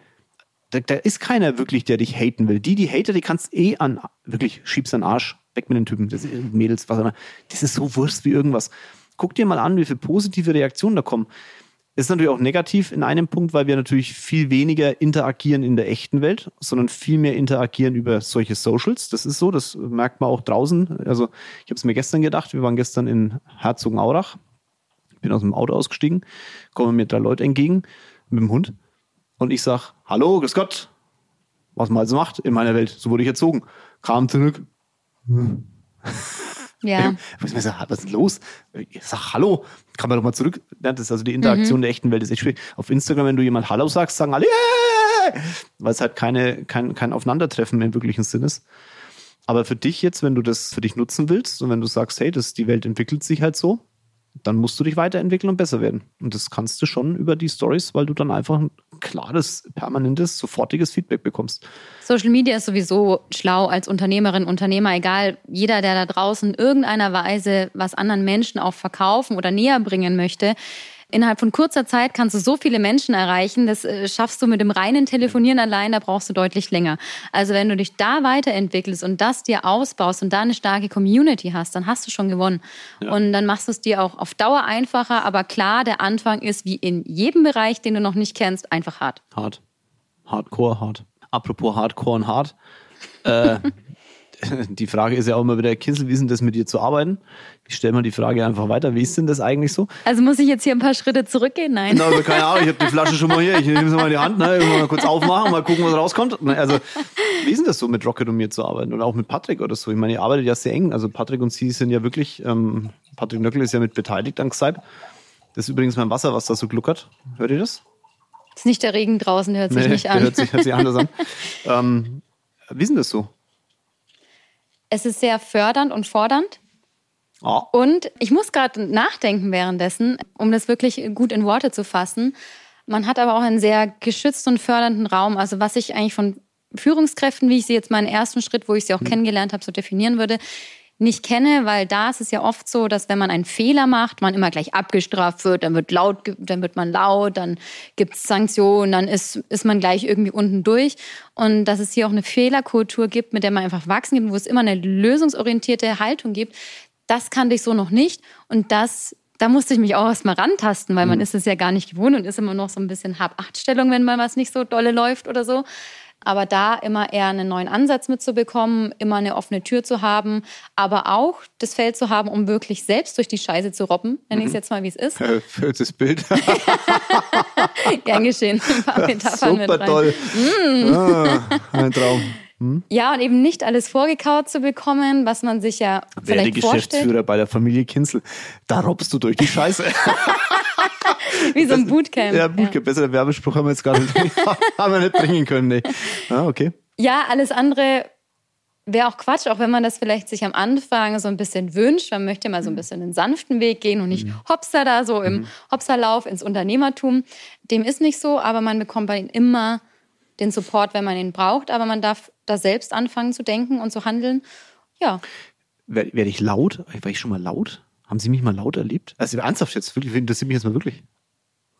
da, da, ist keiner wirklich, der dich haten will. Die, die Hater, die kannst eh an, wirklich, schiebst an Arsch, weg mit den Typen, das Mädels, was auch immer. Das ist so Wurst wie irgendwas. Guck dir mal an, wie viele positive Reaktionen da kommen. Ist natürlich auch negativ in einem Punkt, weil wir natürlich viel weniger interagieren in der echten Welt, sondern viel mehr interagieren über solche Socials. Das ist so, das merkt man auch draußen. Also ich habe es mir gestern gedacht, wir waren gestern in Herzogenaurach, bin aus dem Auto ausgestiegen, kommen mir drei Leute entgegen mit dem Hund und ich sag, hallo, grüß Gott, was man also macht in meiner Welt, so wurde ich erzogen. Kam zurück. Ja. Was ist denn los? Ich sag Hallo, kann man doch mal zurück. das ist also die Interaktion mhm. der echten Welt ist echt schwierig. Auf Instagram, wenn du jemand Hallo sagst, sagen alle, yeah! weil es halt keine, kein, kein Aufeinandertreffen im wirklichen Sinn ist. Aber für dich jetzt, wenn du das für dich nutzen willst und wenn du sagst, hey, das, die Welt entwickelt sich halt so, dann musst du dich weiterentwickeln und besser werden. Und das kannst du schon über die Stories, weil du dann einfach ein klares, permanentes, sofortiges Feedback bekommst. Social Media ist sowieso schlau als Unternehmerin, Unternehmer, egal, jeder, der da draußen irgendeiner Weise was anderen Menschen auch verkaufen oder näher bringen möchte, innerhalb von kurzer Zeit kannst du so viele Menschen erreichen, das äh, schaffst du mit dem reinen Telefonieren allein, da brauchst du deutlich länger. Also wenn du dich da weiterentwickelst und das dir ausbaust und da eine starke Community hast, dann hast du schon gewonnen. Ja. Und dann machst du es dir auch auf Dauer einfacher, aber klar, der Anfang ist wie in jedem Bereich, den du noch nicht kennst, einfach hart. Hart. Hardcore, hart. Apropos Hardcore und hart. Äh, die Frage ist ja auch immer wieder, Kinsel, wie ist denn das mit dir zu arbeiten? Ich stelle mal die Frage einfach weiter, wie ist denn das eigentlich so? Also muss ich jetzt hier ein paar Schritte zurückgehen? Nein. also keine Ahnung, ich habe die Flasche schon mal hier, ich nehme sie mal in die Hand, ne, irgendwann mal kurz aufmachen, mal gucken, was rauskommt. Also, wie ist denn das so, mit Rocket und mir zu arbeiten? Oder auch mit Patrick oder so? Ich meine, ihr arbeitet ja sehr eng. Also Patrick und sie sind ja wirklich, ähm, Patrick Nöckel ist ja mit beteiligt an Xype. Das ist übrigens mein Wasser, was da so gluckert. Hört ihr das? Ist nicht der Regen draußen, hört sich nee, nicht an. Hört sich, hört sich anders an. ähm, wie ist denn das so? Es ist sehr fördernd und fordernd. Oh. Und ich muss gerade nachdenken währenddessen, um das wirklich gut in Worte zu fassen. Man hat aber auch einen sehr geschützten und fördernden Raum. Also was ich eigentlich von Führungskräften, wie ich sie jetzt meinen ersten Schritt, wo ich sie auch hm. kennengelernt habe, so definieren würde, nicht kenne, weil da ist es ja oft so, dass wenn man einen Fehler macht, man immer gleich abgestraft wird, dann wird laut, dann wird man laut, dann gibt es Sanktionen, dann ist, ist man gleich irgendwie unten durch. Und dass es hier auch eine Fehlerkultur gibt, mit der man einfach wachsen gibt, wo es immer eine lösungsorientierte Haltung gibt, das kannte ich so noch nicht. Und das da musste ich mich auch erstmal rantasten, weil man mhm. ist es ja gar nicht gewohnt und ist immer noch so ein bisschen Hab-Acht-Stellung, wenn mal was nicht so dolle läuft oder so. Aber da immer eher einen neuen Ansatz mitzubekommen, immer eine offene Tür zu haben, aber auch das Feld zu haben, um wirklich selbst durch die Scheiße zu robben, nenne ich es mhm. jetzt mal, wie es ist. Fürs Bild. Gern geschehen. Ein paar Metaphern Super toll. Mm. Ah, ein Traum. Hm? Ja, und eben nicht alles vorgekaut zu bekommen, was man sich ja Werde vielleicht Geschäftsführer vorstellt. bei der Familie Kinzel. Da robbst du durch die Scheiße. Wie so ein Bootcamp. Ja, Bootcamp. Ja. Besser Werbespruch haben wir jetzt gar nicht, haben wir nicht bringen können. Nee. Ah, okay. Ja, alles andere wäre auch Quatsch, auch wenn man das vielleicht sich am Anfang so ein bisschen wünscht. Man möchte mal so ein bisschen einen sanften Weg gehen und nicht mhm. hopsa da so im mhm. Hopserlauf ins Unternehmertum. Dem ist nicht so, aber man bekommt bei ihnen immer den Support, wenn man ihn braucht. Aber man darf da selbst anfangen zu denken und zu handeln. Ja. Werde ich laut? War ich schon mal laut? Haben Sie mich mal laut erlebt? Also ernsthaft jetzt, wirklich, interessiert mich jetzt mal wirklich.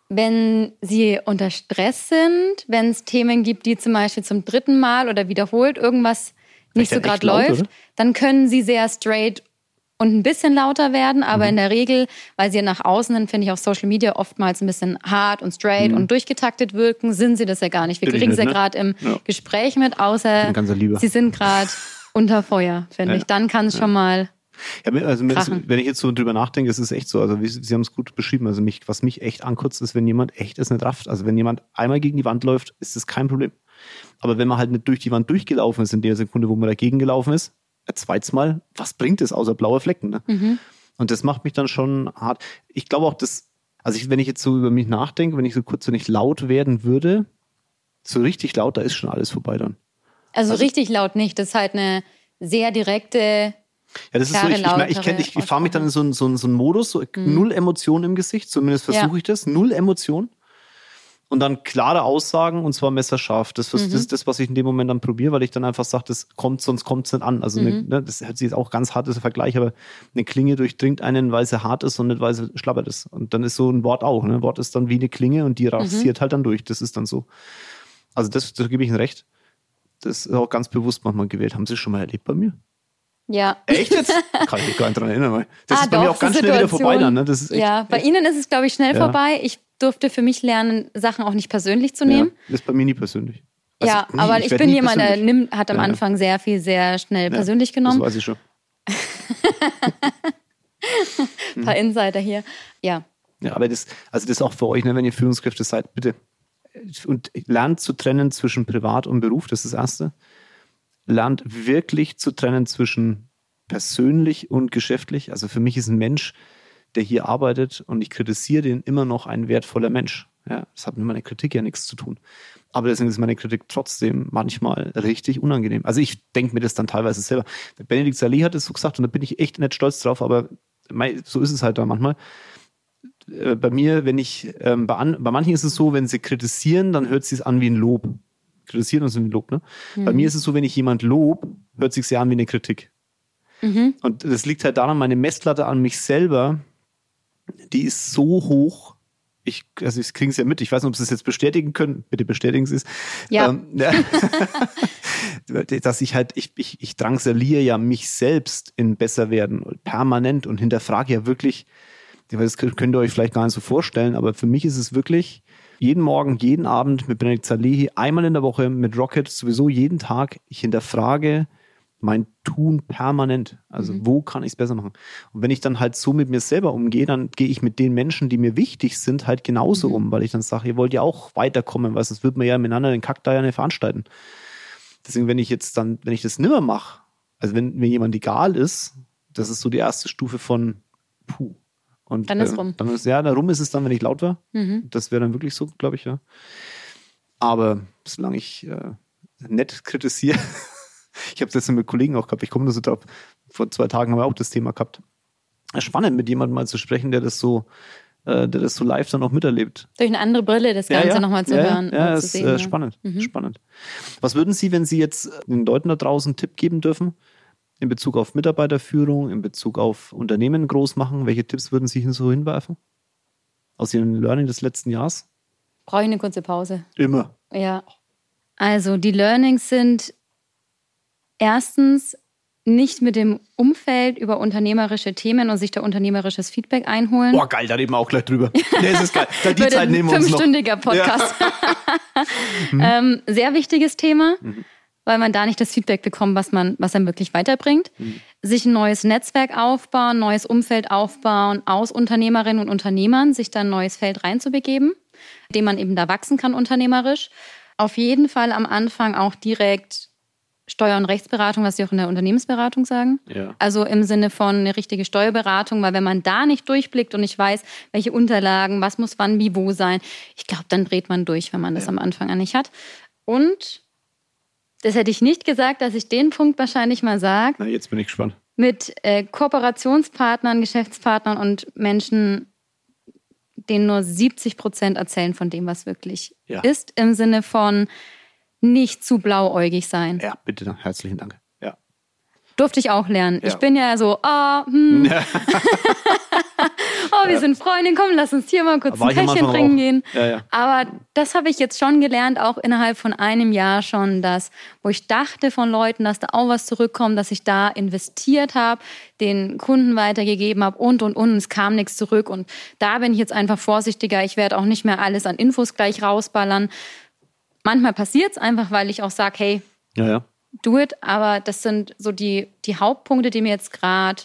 Wenn Sie unter Stress sind, wenn es Themen gibt, die zum Beispiel zum dritten Mal oder wiederholt irgendwas nicht so gerade läuft, oder? dann können Sie sehr straight und ein bisschen lauter werden, aber Mhm. in der Regel, weil sie nach außen, hin, finde ich, auf Social Media oftmals ein bisschen hart und straight und durchgetaktet wirken, sind sie das ja gar nicht. Wir Mhm. Bin kriegen ja nicht, ne? gerade im Ja. Gespräch mit, außer sie sind gerade unter Feuer, finde Ja. ich. Dann kann es schon mal. Ja, also ist, wenn ich jetzt so drüber nachdenke, es ist echt so. Also Sie haben es gut beschrieben. Also mich, was mich echt ankotzt, ist, wenn jemand echt es nicht rafft. Also wenn jemand einmal gegen die Wand läuft, ist das kein Problem. Aber wenn man halt nicht durch die Wand durchgelaufen ist in der Sekunde, wo man dagegen gelaufen ist, zweites Mal, was bringt es außer blaue Flecken? Ne? Mhm. Und das macht mich dann schon hart. Ich glaube auch, dass, also ich, wenn ich jetzt so über mich nachdenke, wenn ich so kurz, wenn ich laut werden würde, so richtig laut, da ist schon alles vorbei dann. Also, richtig laut nicht. Das ist halt eine sehr direkte. Ja, das ist so, ich, ich, ich, ich, ich fahre mich dann in so einen so so einen Modus, so null Emotionen im Gesicht, zumindest versuche Ja. ich das, null Emotionen. Und dann klare Aussagen und zwar messerscharf. Das, das ist das, was ich in dem Moment dann probiere, weil ich dann einfach sage, das kommt, sonst kommt es nicht an. Also eine, ne, das hört sich jetzt auch ganz hart, ist ein Vergleich, aber eine Klinge durchdringt einen, weil sie hart ist und nicht, weil sie schlappert ist. Und dann ist so ein Wort auch. Ne? Ein Wort ist dann wie eine Klinge und die rasiert halt dann durch. Das ist dann so. Also das, das gebe ich Ihnen recht. Das ist auch ganz bewusst manchmal gewählt. Haben Sie schon mal erlebt bei mir? Ja. Echt jetzt? Kann ich mich gar nicht dran erinnern. Weil das Ah, ist bei mir doch, auch ganz schnell wieder vorbei dann. Ne? Das ist echt, ja, bei echt, Ihnen ist es, glaube ich, schnell Ja. vorbei. Ich durfte für mich lernen, Sachen auch nicht persönlich zu ja, nehmen. das ist bei mir nie persönlich. Also ja, nie, aber ich, werd bin jemand, der nimmt, hat am Ja, ja. Anfang sehr viel, sehr schnell Ja, persönlich Das genommen. weiß ich schon. Ein paar Insider hier. Ja. Ja, aber das, also das auch für euch, ne, wenn ihr Führungskräfte seid, bitte. Und lernt zu trennen zwischen Privat und Beruf, das ist das Erste. Lernt wirklich zu trennen zwischen persönlich und geschäftlich. Also für mich ist ein Mensch, der hier arbeitet und ich kritisiere den immer noch ein wertvoller Mensch. Ja, das hat mit meiner Kritik ja nichts zu tun. Aber deswegen ist meine Kritik trotzdem manchmal richtig unangenehm. Also ich denke mir das dann teilweise selber. Benedikt Salih hat es so gesagt und da bin ich echt nicht stolz drauf, aber so ist es halt da manchmal äh, bei mir, wenn ich, ähm, bei, an, bei manchen ist es so, wenn sie kritisieren, dann hört sich an wie ein Lob. Kritisieren ist ein Lob, ne? Bei mir ist es so, wenn ich jemand lob, hört sich sehr an wie eine Kritik. Und das liegt halt daran, meine Messlatte an mich selber, die ist so hoch. Ich, also ich kriege es ja mit. Ich weiß nicht, ob Sie es jetzt bestätigen können. Bitte bestätigen Sie es. Ja. Ähm, ja. dass ich halt, ich, ich, ich drangsaliere ja mich selbst in besser werden permanent und hinterfrage ja wirklich, das könnt ihr euch vielleicht gar nicht so vorstellen, aber für mich ist es wirklich jeden Morgen, jeden Abend mit Benedikt Salehi, einmal in der Woche mit Rocket, sowieso jeden Tag, ich hinterfrage mein Tun permanent. Also wo kann ich es besser machen? Und wenn ich dann halt so mit mir selber umgehe, dann gehe ich mit den Menschen, die mir wichtig sind, halt genauso um, weil ich dann sage, ihr wollt ja auch weiterkommen, weil sonst wird man ja miteinander den Kack da ja nicht veranstalten. Deswegen, wenn ich jetzt dann, wenn ich das nimmer mache, also wenn mir jemand egal ist, das ist so die erste Stufe von puh. Und, Dann ist äh, rum. Dann ist, ja, darum ist es dann, wenn ich laut war. Mhm. Das wäre dann wirklich so, glaube ich, ja. Aber solange ich äh, nett kritisiere, ich habe es letztens mit Kollegen auch gehabt, ich komme da so drauf, vor zwei Tagen haben wir auch das Thema gehabt. Ja, Spannend, mit jemandem mal zu sprechen, der das so, äh, der das so live dann auch miterlebt. Durch eine andere Brille das Ganze nochmal zu ja, hören. Ja, ja zu ist sehen, äh, ja. spannend. Spannend. Was würden Sie, wenn Sie jetzt den Leuten da draußen einen Tipp geben dürfen, in Bezug auf Mitarbeiterführung, in Bezug auf Unternehmen groß machen? Welche Tipps würden Sie hin- so hinwerfen? Aus Ihrem Learning des letzten Jahres? Brauche ich eine kurze Pause. Immer. Ja. Also die Learnings sind erstens nicht mit dem Umfeld über unternehmerische Themen und sich da unternehmerisches Feedback einholen. Boah, geil, da reden wir auch gleich drüber. Das ist geil. Da die Zeit ein nehmen wir uns noch. fünfstündiger Podcast. ähm, sehr wichtiges Thema, Mhm. Weil man da nicht das Feedback bekommt, was man, was einem wirklich weiterbringt. Mhm. Sich ein neues Netzwerk aufbauen, neues Umfeld aufbauen, aus Unternehmerinnen und Unternehmern, sich da ein neues Feld reinzubegeben, in dem man eben da wachsen kann unternehmerisch. Auf jeden Fall am Anfang auch direkt Steuer- und Rechtsberatung, was Sie auch in der Unternehmensberatung sagen. Ja. Also im Sinne von eine richtige Steuerberatung, weil wenn man da nicht durchblickt und nicht weiß, welche Unterlagen, was muss wann, wie, wo sein, ich glaube, dann dreht man durch, wenn man das am Anfang an nicht hat. Und das hätte ich nicht gesagt, dass ich den Punkt wahrscheinlich mal sage, Na, jetzt bin ich gespannt. mit äh, Kooperationspartnern, Geschäftspartnern und Menschen, denen nur 70 Prozent erzählen von dem, was wirklich Ja. ist, im Sinne von nicht zu blauäugig sein. Ja, bitte, herzlichen Dank. Ja. Durfte ich auch lernen. Ja. Ich bin ja so, ah, hm, oh, wir sind Freundinnen, komm, lass uns hier mal kurz War ein Käffchen trinken gehen. Ja, ja. Aber das habe ich jetzt schon gelernt, auch innerhalb von einem Jahr schon, dass, wo ich dachte von Leuten, dass da auch was zurückkommt, dass ich da investiert habe, den Kunden weitergegeben habe und, und, und, und es kam nichts zurück. Und da bin ich jetzt einfach vorsichtiger. Ich werde auch nicht mehr alles an Infos gleich rausballern. Manchmal passiert es einfach, weil ich auch sage, hey, Ja, ja. Do it. Aber das sind so die, die Hauptpunkte, die mir jetzt gerade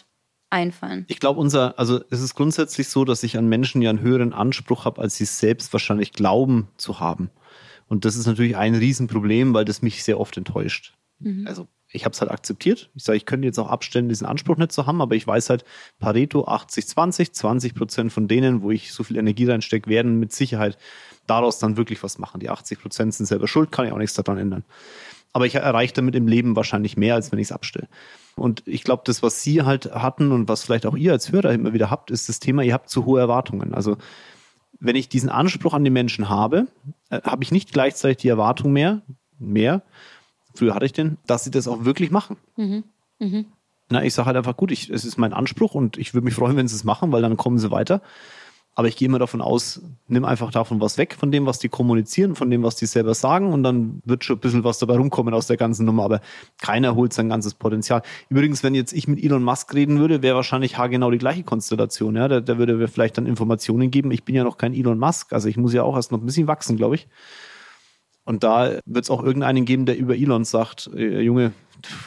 einfallen. Ich glaube, unser, also es ist grundsätzlich so, dass ich an Menschen ja einen höheren Anspruch habe, als sie es selbst wahrscheinlich glauben zu haben. Und das ist natürlich ein Riesenproblem, weil das mich sehr oft enttäuscht. Also ich habe es halt akzeptiert. Ich sage, ich könnte jetzt auch abstellen, diesen Anspruch nicht zu haben, aber ich weiß halt, Pareto 80-20, 20 Prozent von denen, wo ich so viel Energie reinstecke, werden mit Sicherheit daraus dann wirklich was machen. Die 80 Prozent sind selber schuld, kann ich auch nichts daran ändern. Aber ich erreiche damit im Leben wahrscheinlich mehr, als wenn ich es abstelle. Und ich glaube, das, was Sie halt hatten und was vielleicht auch ihr als Hörer immer wieder habt, ist das Thema, ihr habt zu hohe Erwartungen. Also wenn ich diesen Anspruch an die Menschen habe, äh, habe ich nicht gleichzeitig die Erwartung mehr, mehr, früher hatte ich den, dass sie das auch wirklich machen. Na, ich sage halt einfach, gut, ich, es ist mein Anspruch und ich würde mich freuen, wenn sie es machen, weil dann kommen sie weiter. Aber ich gehe immer davon aus, nimm einfach davon was weg, von dem, was die kommunizieren, von dem, was die selber sagen und dann wird schon ein bisschen was dabei rumkommen aus der ganzen Nummer. Aber keiner holt sein ganzes Potenzial. Übrigens, wenn jetzt ich mit Elon Musk reden würde, wäre wahrscheinlich haargenau die gleiche Konstellation. Ja? Der würde mir vielleicht dann Informationen geben. Ich bin ja noch kein Elon Musk, also ich muss ja auch erst noch ein bisschen wachsen, glaube ich. Und da wird es auch irgendeinen geben, der über Elon sagt, äh, Junge,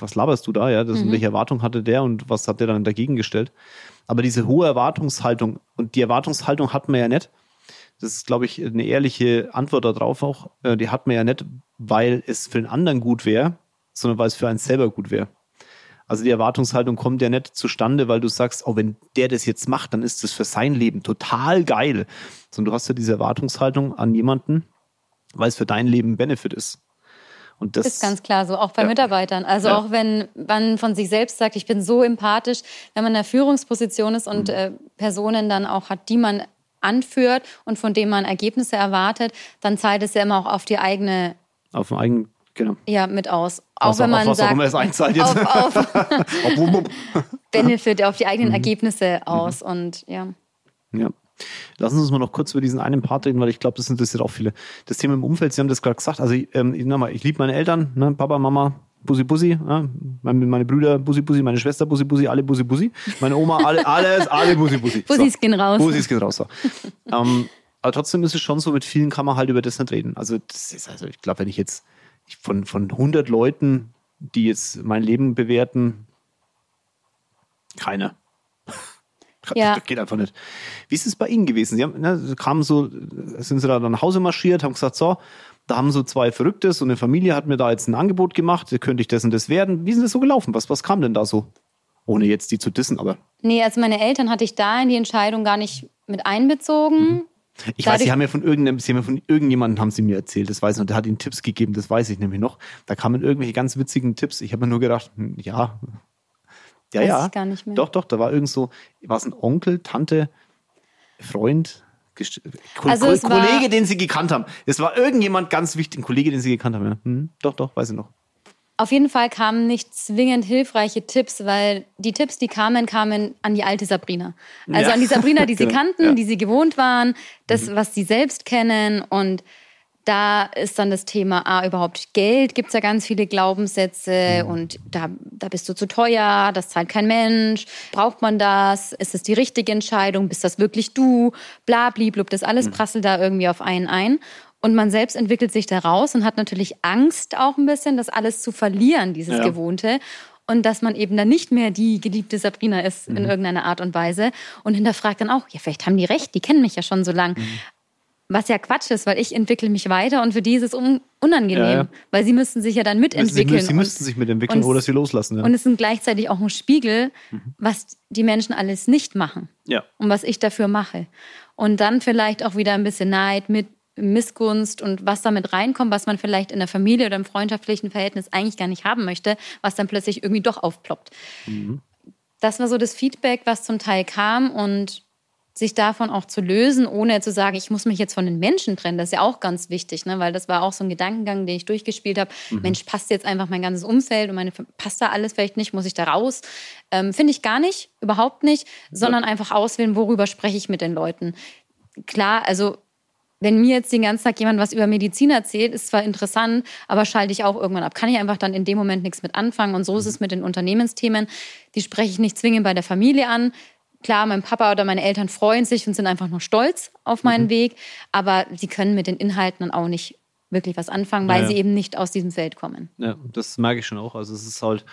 was laberst du da? Ja, das, welche Erwartung hatte der und was hat der dann dagegen gestellt? Aber diese hohe Erwartungshaltung und die Erwartungshaltung hat man ja nicht. Das ist, glaube ich, eine ehrliche Antwort darauf auch. Äh, Die hat man ja nicht, weil es für den anderen gut wäre, sondern weil es für einen selber gut wäre. Also die Erwartungshaltung kommt ja nicht zustande, weil du sagst, oh, wenn der das jetzt macht, dann ist das für sein Leben total geil. Sondern du hast ja diese Erwartungshaltung an jemanden, weil es für dein Leben Benefit ist. Und das ist ganz klar so, auch bei Ja. Mitarbeitern. Also Ja. auch wenn man von sich selbst sagt, ich bin so empathisch, wenn man in der Führungsposition ist Mhm. und äh, Personen dann auch hat, die man anführt und von denen man Ergebnisse erwartet, dann zahlt es ja immer auch auf die eigene auf dem eigenen, genau. ja mit aus. Auch Was wenn auch- man auch sagt, immer es einzahlt jetzt. auf, auf. Benefit, auf die eigenen Mhm. Ergebnisse aus und ja. Ja. Lassen Sie uns mal noch kurz über diesen einen Part reden, weil ich glaube, das interessiert auch viele. Das Thema im Umfeld, Sie haben das gerade gesagt, also ähm, ich, ich liebe meine Eltern, ne? Papa, Mama, Bussi Bussi, ja? meine, meine Brüder Bussi Bussi, meine Schwester Bussi Bussi, alle Bussi Bussi, meine Oma, alle, alles, alle Bussi Bussi. Bussis gehen raus. Bussis gehen raus. So. ähm, aber trotzdem ist es schon so, mit vielen kann man halt über das nicht reden. Also, das ist also ich glaube, wenn ich jetzt von, von 100 Leuten, die jetzt mein Leben bewerten, keiner. Ja. Das geht einfach nicht. Wie ist es bei Ihnen gewesen? Sie haben, ne, Sie kamen so, sind Sie da dann nach Hause marschiert, haben gesagt, so, da haben so zwei Verrückte, so eine Familie hat mir da jetzt ein Angebot gemacht, könnte ich das und das werden. Wie ist denn das so gelaufen? Was, was kam denn da so? Ohne jetzt die zu dissen, aber Nee, also meine Eltern hatte ich da in die Entscheidung gar nicht mit einbezogen. Ich weiß, Dadurch- Sie haben ja von irgendeinem, Sie haben ja von irgendjemandem haben Sie mir erzählt, das weiß ich noch, der hat Ihnen Tipps gegeben, das weiß ich nämlich noch. Da kamen irgendwelche ganz witzigen Tipps. Ich habe mir nur gedacht, hm, ja, ja, Weiß ja. ich gar nicht mehr. Doch, doch, da war irgend so, war es ein Onkel, Tante, Freund, Ko Also Ko Kollege, den Sie gekannt haben. Es war irgendjemand ganz wichtig, ein Kollege, den Sie gekannt haben. Ja. Hm, doch, doch, weiß ich noch. Auf jeden Fall kamen nicht zwingend hilfreiche Tipps, weil die Tipps, die kamen, kamen an die alte Sabrina. Also Ja. an die Sabrina, die sie Genau, kannten, ja. Mhm. die sie gewohnt waren, das, was sie selbst kennen. Und da ist dann das Thema, ah, überhaupt Geld, gibt es ja ganz viele Mhm. Glaubenssätze und da, da bist du zu teuer, das zahlt kein Mensch, braucht man das, ist es die richtige Entscheidung, bist das wirklich du, bla, blub, das alles Mhm. prasselt da irgendwie auf einen ein. Und man selbst entwickelt sich da raus und hat natürlich Angst auch ein bisschen, das alles zu verlieren, dieses Ja. Gewohnte. Und dass man eben dann nicht mehr die geliebte Sabrina ist Mhm. in irgendeiner Art und Weise. Und hinterfragt dann auch, ja, vielleicht haben die recht, die kennen mich ja schon so lang. Mhm. Was ja Quatsch ist, weil ich entwickle mich weiter und für die ist es un unangenehm. Ja, ja. Weil sie müssen sich ja dann Sie, mitentwickeln. Sie und- müssten sich mitentwickeln oder Sie loslassen. Ja. Und es sind gleichzeitig auch ein Spiegel, Mhm. was die Menschen alles nicht machen ja. und was ich dafür mache. Und dann vielleicht auch wieder ein bisschen Neid mit Missgunst und was damit reinkommt, was man vielleicht in der Familie oder im freundschaftlichen Verhältnis eigentlich gar nicht haben möchte, was dann plötzlich irgendwie doch aufploppt. Das war so das Feedback, was zum Teil kam und sich davon auch zu lösen, ohne zu sagen, ich muss mich jetzt von den Menschen trennen. Das ist ja auch ganz wichtig, ne? weil das war auch so ein Gedankengang, den ich durchgespielt habe. Mhm. Mensch, passt jetzt einfach mein ganzes Umfeld und meine passt da alles vielleicht nicht, muss ich da raus? Ähm, Finde ich gar nicht, überhaupt nicht, sondern einfach auswählen, worüber spreche ich mit den Leuten. Klar, also wenn mir jetzt den ganzen Tag jemand was über Medizin erzählt, ist zwar interessant, aber schalte ich auch irgendwann ab. Kann ich einfach dann in dem Moment nichts mit anfangen. Und so ist es mit den Unternehmensthemen. Die spreche ich nicht zwingend bei der Familie an. Klar, mein Papa oder meine Eltern freuen sich und sind einfach nur stolz auf meinen mhm. Weg, aber sie können mit den Inhalten dann auch nicht wirklich was anfangen, weil ja, ja. sie eben nicht aus diesem Feld kommen. Ja, das merke ich schon auch. Also es ist halt,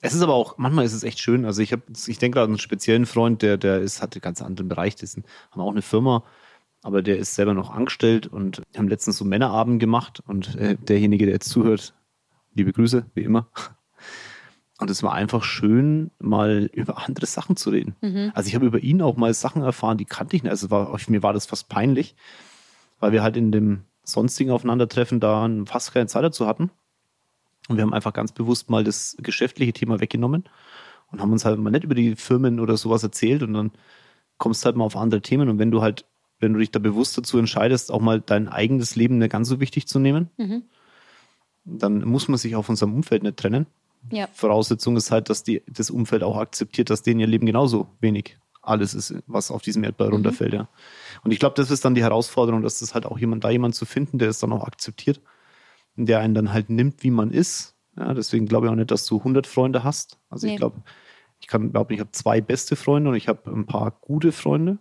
es ist aber auch, manchmal ist es echt schön. Also ich habe, ich denke gerade an einen speziellen Freund, der, der ist, hat einen ganz anderen Bereich, die haben auch eine Firma aber der ist selber noch angestellt und haben letztens so Männerabend gemacht und äh, derjenige, der jetzt zuhört, liebe Grüße, wie immer. Und es war einfach schön, mal über andere Sachen zu reden. Mhm. Also ich habe über ihn auch mal Sachen erfahren, die kannte ich nicht. Also war, mir war das fast peinlich, weil wir halt in dem sonstigen Aufeinandertreffen da fast keine Zeit dazu hatten. Und wir haben einfach ganz bewusst mal das geschäftliche Thema weggenommen und haben uns halt mal nicht über die Firmen oder sowas erzählt und dann kommst du halt mal auf andere Themen. Und wenn du halt wenn du dich da bewusst dazu entscheidest, auch mal dein eigenes Leben nicht ganz so wichtig zu nehmen, mhm. dann muss man sich auch von seinem Umfeld nicht trennen. Ja. Voraussetzung ist halt, dass die, das Umfeld auch akzeptiert, dass denen ihr Leben genauso wenig alles ist, was auf diesem Erdball mhm. runterfällt. Ja. Und ich glaube, das ist dann die Herausforderung, dass das halt auch jemand da jemand zu finden, der es dann auch akzeptiert, der einen dann halt nimmt, wie man ist. Ja, deswegen glaube ich auch nicht, dass du 100 Freunde hast. Also nee. ich glaube, ich kann glaube ich habe zwei beste Freunde und ich habe ein paar gute Freunde.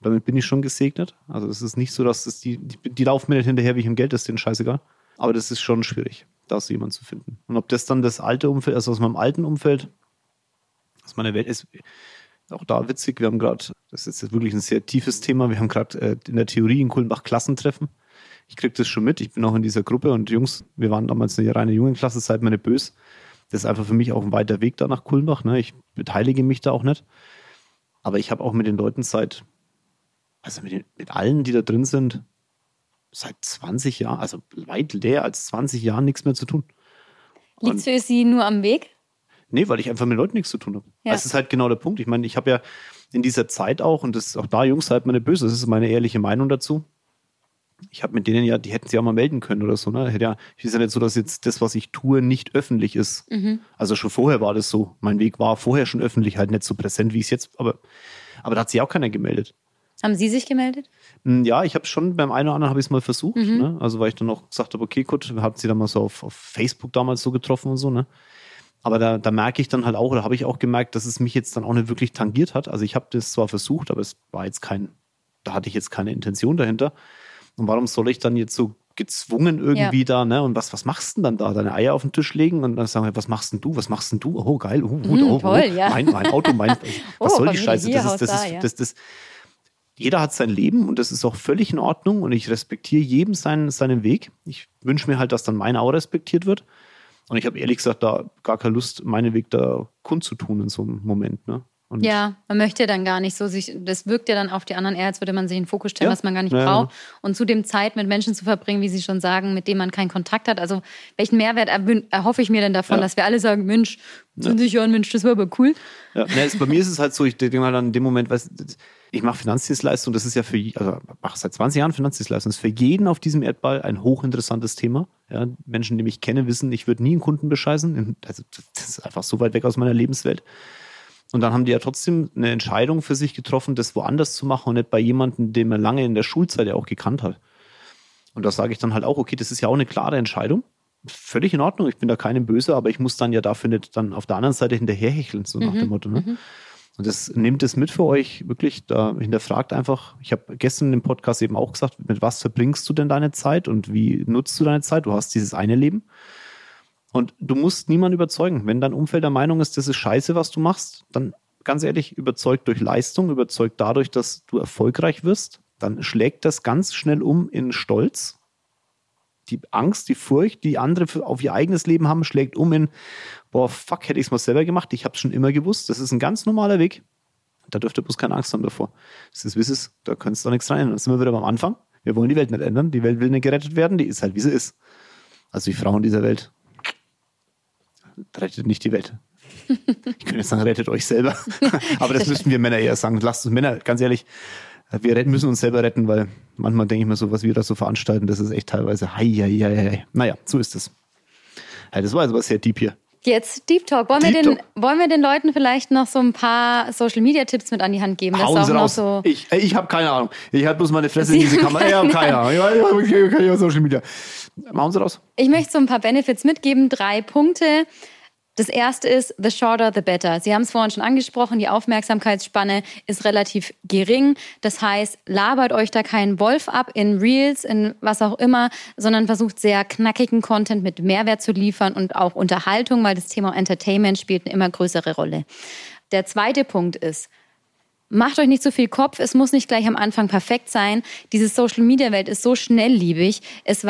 Damit bin ich schon gesegnet. Also es ist nicht so, dass das die, die, die laufen mir nicht hinterher wie ich im Geld, das ist denen scheißegal. Aber das ist schon schwierig, da so jemanden zu finden. Und ob das dann das alte Umfeld, also aus meinem alten Umfeld, aus meiner Welt ist, auch da witzig. Wir haben gerade, das ist jetzt wirklich ein sehr tiefes Thema, wir haben gerade äh, in der Theorie in Kulmbach Klassentreffen. Ich kriege das schon mit, ich bin auch in dieser Gruppe und Jungs, wir waren damals eine reine Jungenklasse, seid meine bös. Das ist einfach für mich auch ein weiter Weg da nach Kulmbach. Ne? Ich beteilige mich da auch nicht. Aber ich habe auch mit den Leuten seit also mit, den, mit allen, die da drin sind, seit 20 Jahren, also weit leer als 20 Jahren nichts mehr zu tun. Liegt für Sie nur am Weg? Nee, weil ich einfach mit Leuten nichts zu tun habe. Ja. Das ist halt genau der Punkt. Ich meine, ich habe ja in dieser Zeit auch, und das auch da, Jungs, seid meine böse, das ist meine ehrliche Meinung dazu. Ich habe mit denen ja, die hätten sie auch mal melden können oder so. Ne? Hätte ja, ich ist ja nicht so, dass jetzt das, was ich tue, nicht öffentlich ist. Mhm. Also schon vorher war das so. Mein Weg war vorher schon öffentlich, halt nicht so präsent, wie es jetzt, aber, aber da hat sich auch keiner gemeldet. Haben Sie sich gemeldet? Hm, ja, ich habe schon beim einen oder anderen habe ich es mal versucht. Mhm. Ne? Also weil ich dann auch gesagt habe, okay, gut, wir haben sie dann mal so auf, auf Facebook damals so getroffen und so. Ne? Aber da, da merke ich dann halt auch, oder habe ich auch gemerkt, dass es mich jetzt dann auch nicht wirklich tangiert hat. Also ich habe das zwar versucht, aber es war jetzt kein, da hatte ich jetzt keine Intention dahinter. Und warum soll ich dann jetzt so gezwungen irgendwie ja. da, ne? Und was, was machst du denn dann da? Deine Eier auf den Tisch legen und dann sagen wir, was machst denn du? Was machst denn du? Oh, geil, oh, oh, oh, toll, oh, ja. mein, mein Auto, mein, was oh, soll die Scheiße? Das ist, das, da, ist, ja. das, das, jeder hat sein Leben und das ist auch völlig in Ordnung und ich respektiere jedem seinen, seinen Weg. Ich wünsche mir halt, dass dann meiner auch respektiert wird. Und ich habe ehrlich gesagt da gar keine Lust, meinen Weg da kundzutun in so einem Moment. Ne? Und ja, man möchte dann gar nicht so sich, das wirkt ja dann auf die anderen eher, als würde man sich in den Fokus stellen, ja, was man gar nicht ja, braucht. Ja. Und zudem Zeit mit Menschen zu verbringen, wie Sie schon sagen, mit denen man keinen Kontakt hat. Also welchen Mehrwert erhoffe ich mir denn davon, dass wir alle sagen, Mensch, sind sich ja Mensch, das war aber cool. Ja, ne, bei mir ist es halt so, ich denke mal dann in dem Moment, was ich mache Finanzdienstleistung, das ist ja für, also mache seit 20 Jahren Finanzdienstleistung, das ist für jeden auf diesem Erdball ein hochinteressantes Thema. Ja, Menschen, die mich kennen, wissen, ich würde nie einen Kunden bescheißen. Also, das ist einfach so weit weg aus meiner Lebenswelt. Und dann haben die ja trotzdem eine Entscheidung für sich getroffen, das woanders zu machen und nicht bei jemandem, den man lange in der Schulzeit ja auch gekannt hat. Und da sage ich dann halt auch, okay, das ist ja auch eine klare Entscheidung. Völlig in Ordnung, ich bin da keinem böse, aber ich muss dann ja dafür nicht dann auf der anderen Seite hinterherhecheln, so nach mhm, dem Motto. Ne? Mhm. Und das nehmt es mit für euch wirklich, da hinterfragt einfach. Ich habe gestern im Podcast eben auch gesagt, mit was verbringst du denn deine Zeit und wie nutzt du deine Zeit? Du hast dieses eine Leben. Und du musst niemanden überzeugen. Wenn dein Umfeld der Meinung ist, das ist scheiße, was du machst, dann ganz ehrlich, überzeugt durch Leistung, überzeugt dadurch, dass du erfolgreich wirst, dann schlägt das ganz schnell um in Stolz. Die Angst, die Furcht, die andere auf ihr eigenes Leben haben, schlägt um in, boah, fuck, hätte ich es mal selber gemacht, ich habe es schon immer gewusst. Das ist ein ganz normaler Weg. Da dürft ihr bloß keine Angst haben davor. Das ist, wie es ist, da kannst du nichts rein. Dann sind wir wieder am Anfang. Wir wollen die Welt nicht ändern. Die Welt will nicht gerettet werden, die ist halt, wie sie ist. Also die Frauen dieser Welt rettet nicht die Welt. Ich könnte jetzt sagen, rettet euch selber. Aber das müssten wir Männer eher sagen. Lasst uns Männer, ganz ehrlich, wir müssen uns selber retten, weil manchmal denke ich mir so, was wir da so veranstalten, das ist echt teilweise hei, hei, hei, hei. Naja, so ist es. Ja, das war jetzt aber sehr deep hier. Jetzt Deep Talk. Wollen, Deep wir den, Talk. wollen wir den Leuten vielleicht noch so ein paar Social Media Tipps mit an die Hand geben? Hauen ist Sie auch noch raus. so. Ich, ich habe keine Ahnung. Ich habe bloß meine Fresse Sie- in diese Kamera. Ich habe keine Ahnung. Okay, okay, ja, Social Media. Hauen Sie raus. Ich möchte so ein paar Benefits mitgeben, drei Punkte. Das erste ist, the shorter, the better. Sie haben es vorhin schon angesprochen, die Aufmerksamkeitsspanne ist relativ gering. Das heißt, labert euch da keinen Wolf ab in Reels, in was auch immer, sondern versucht sehr knackigen Content mit Mehrwert zu liefern und auch Unterhaltung, weil das Thema Entertainment spielt eine immer größere Rolle. Der zweite Punkt ist, Macht euch nicht so viel Kopf, es muss nicht gleich am Anfang perfekt sein. Diese Social Media Welt ist so schnelllebig. Es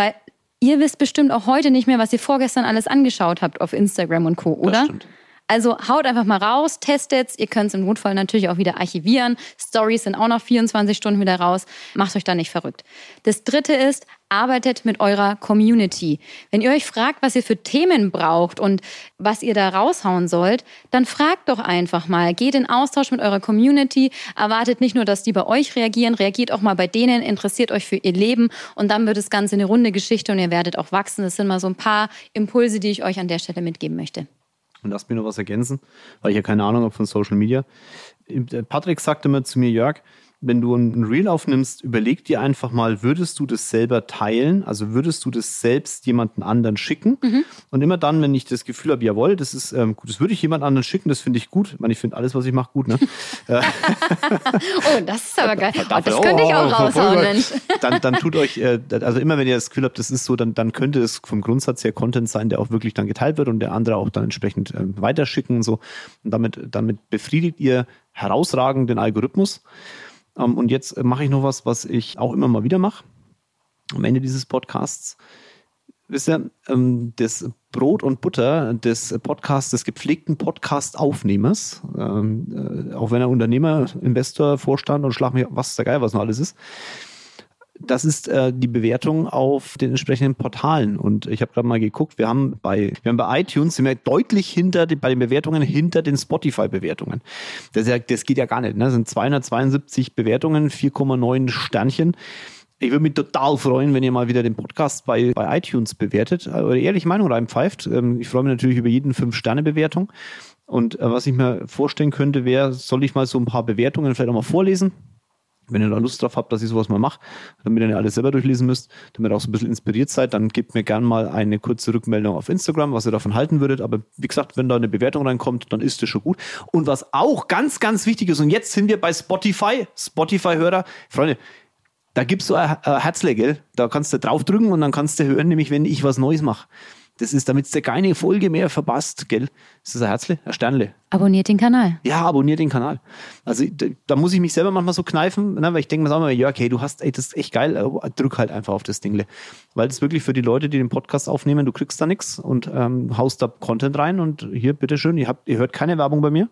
ihr wisst bestimmt auch heute nicht mehr, was ihr vorgestern alles angeschaut habt auf Instagram und Co., oder? stimmt. Also haut einfach mal raus, testet's. Ihr könnt es im Notfall natürlich auch wieder archivieren. Stories sind auch noch 24 Stunden wieder raus. Macht euch da nicht verrückt. Das dritte ist, arbeitet mit eurer Community. Wenn ihr euch fragt, was ihr für Themen braucht und was ihr da raushauen sollt, dann fragt doch einfach mal. Geht in Austausch mit eurer Community. Erwartet nicht nur, dass die bei euch reagieren, reagiert auch mal bei denen, interessiert euch für ihr Leben und dann wird das Ganze eine runde Geschichte und ihr werdet auch wachsen. Das sind mal so ein paar Impulse, die ich euch an der Stelle mitgeben möchte. Und lasst mir noch was ergänzen, weil ich ja keine Ahnung habe von Social Media. Patrick sagte immer zu mir, Jörg, wenn du ein Reel aufnimmst, überleg dir einfach mal, würdest du das selber teilen? Also würdest du das selbst jemanden anderen schicken? Und immer dann, wenn ich das Gefühl habe, jawohl, das ist ähm, gut, das würde ich jemand anderen schicken, das finde ich gut. Ich meine, ich finde alles, was ich mache, gut. Ne? Oh, das ist aber geil. Oh, das könnte ich auch oh, voll raushauen, gut. Mensch. Dann, dann tut euch, äh, also immer wenn ihr das Gefühl habt, das ist so, dann, dann könnte es vom Grundsatz her Content sein, der auch wirklich dann geteilt wird und der andere auch dann entsprechend ähm, weiterschicken und so. Und damit, damit befriedigt ihr herausragend den Algorithmus. Ähm, und jetzt äh, mache ich noch was, was ich auch immer mal wieder mache. Am Ende dieses Podcasts. Wisst ihr, ähm, das Brot und Butter des Podcasts, des gepflegten Podcast-Aufnehmers, ähm, äh, auch wenn er Unternehmer, Investor, Vorstand und schlag mir was der Geil, was noch alles ist, das ist äh, die Bewertung auf den entsprechenden Portalen. Und ich habe gerade mal geguckt, wir haben bei, wir haben bei iTunes sind wir deutlich hinter den, bei den Bewertungen hinter den Spotify-Bewertungen. Das, ja, das geht ja gar nicht. Ne? Das sind 272 Bewertungen, 4,9 Sternchen. Ich würde mich total freuen, wenn ihr mal wieder den Podcast bei, bei iTunes bewertet. Eure ehrliche Meinung reinpfeift. Ähm, ich freue mich natürlich über jeden 5-Sterne-Bewertung. Und äh, was ich mir vorstellen könnte, wäre, soll ich mal so ein paar Bewertungen vielleicht auch mal vorlesen? Wenn ihr da Lust drauf habt, dass ich sowas mal mache, damit ihr nicht alles selber durchlesen müsst, damit ihr auch so ein bisschen inspiriert seid, dann gebt mir gerne mal eine kurze Rückmeldung auf Instagram, was ihr davon halten würdet. Aber wie gesagt, wenn da eine Bewertung reinkommt, dann ist das schon gut. Und was auch ganz, ganz wichtig ist, und jetzt sind wir bei Spotify, Spotify-Hörer, Freunde, da gibt's so ein, ein Herzle, gell? Da kannst du draufdrücken und dann kannst du hören, nämlich wenn ich was Neues mache. Das ist, damit du keine Folge mehr verpasst, gell? Ist das ein Herzle? Ein Sternle? Abonniert den Kanal. Ja, abonniert den Kanal. Also da, da muss ich mich selber manchmal so kneifen, ne, weil ich denke mir auch immer, ja, okay, du hast, ey, das ist echt geil, drück halt einfach auf das Dingle. Weil das wirklich für die Leute, die den Podcast aufnehmen, du kriegst da nichts und ähm, haust da Content rein und hier, bitteschön, ihr, habt, ihr hört keine Werbung bei mir,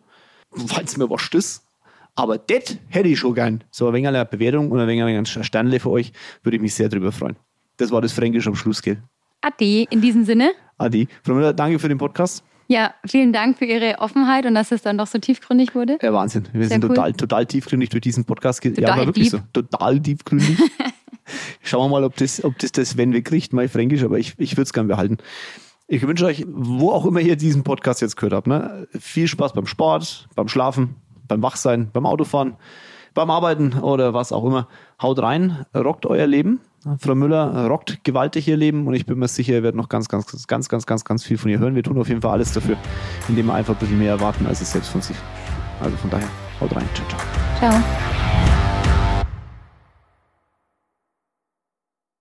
weil es mir wascht ist. Aber das hätte ich schon gern. So ein wenig eine Bewertung und ein wenig ein Sternle für euch, würde ich mich sehr drüber freuen. Das war das Fränkisch am Schluss, gell? Ade, in diesem Sinne. Adi. Frau Müller, danke für den Podcast. Ja, vielen Dank für Ihre Offenheit und dass es dann doch so tiefgründig wurde. Ja, Wahnsinn. Wir sind cool. total, total tiefgründig durch diesen Podcast. ge- ja, Total aber wirklich deep. so. Total tiefgründig. Schauen wir mal, ob das, ob das das Wenn wir kriegt, mal Fränkisch, aber ich, ich würde es gern behalten. Ich wünsche euch, wo auch immer ihr diesen Podcast jetzt gehört habt, ne, viel Spaß beim Sport, beim Schlafen, beim Wachsein, beim Autofahren, beim Arbeiten oder was auch immer. Haut rein, rockt euer Leben. Frau Müller rockt gewaltig ihr Leben und ich bin mir sicher, ihr werdet noch ganz, ganz, ganz, ganz, ganz, ganz viel von ihr hören. Wir tun auf jeden Fall alles dafür, indem wir einfach ein bisschen mehr erwarten, als es selbst von sich. Also von daher, haut rein. Ciao, ciao. Ciao.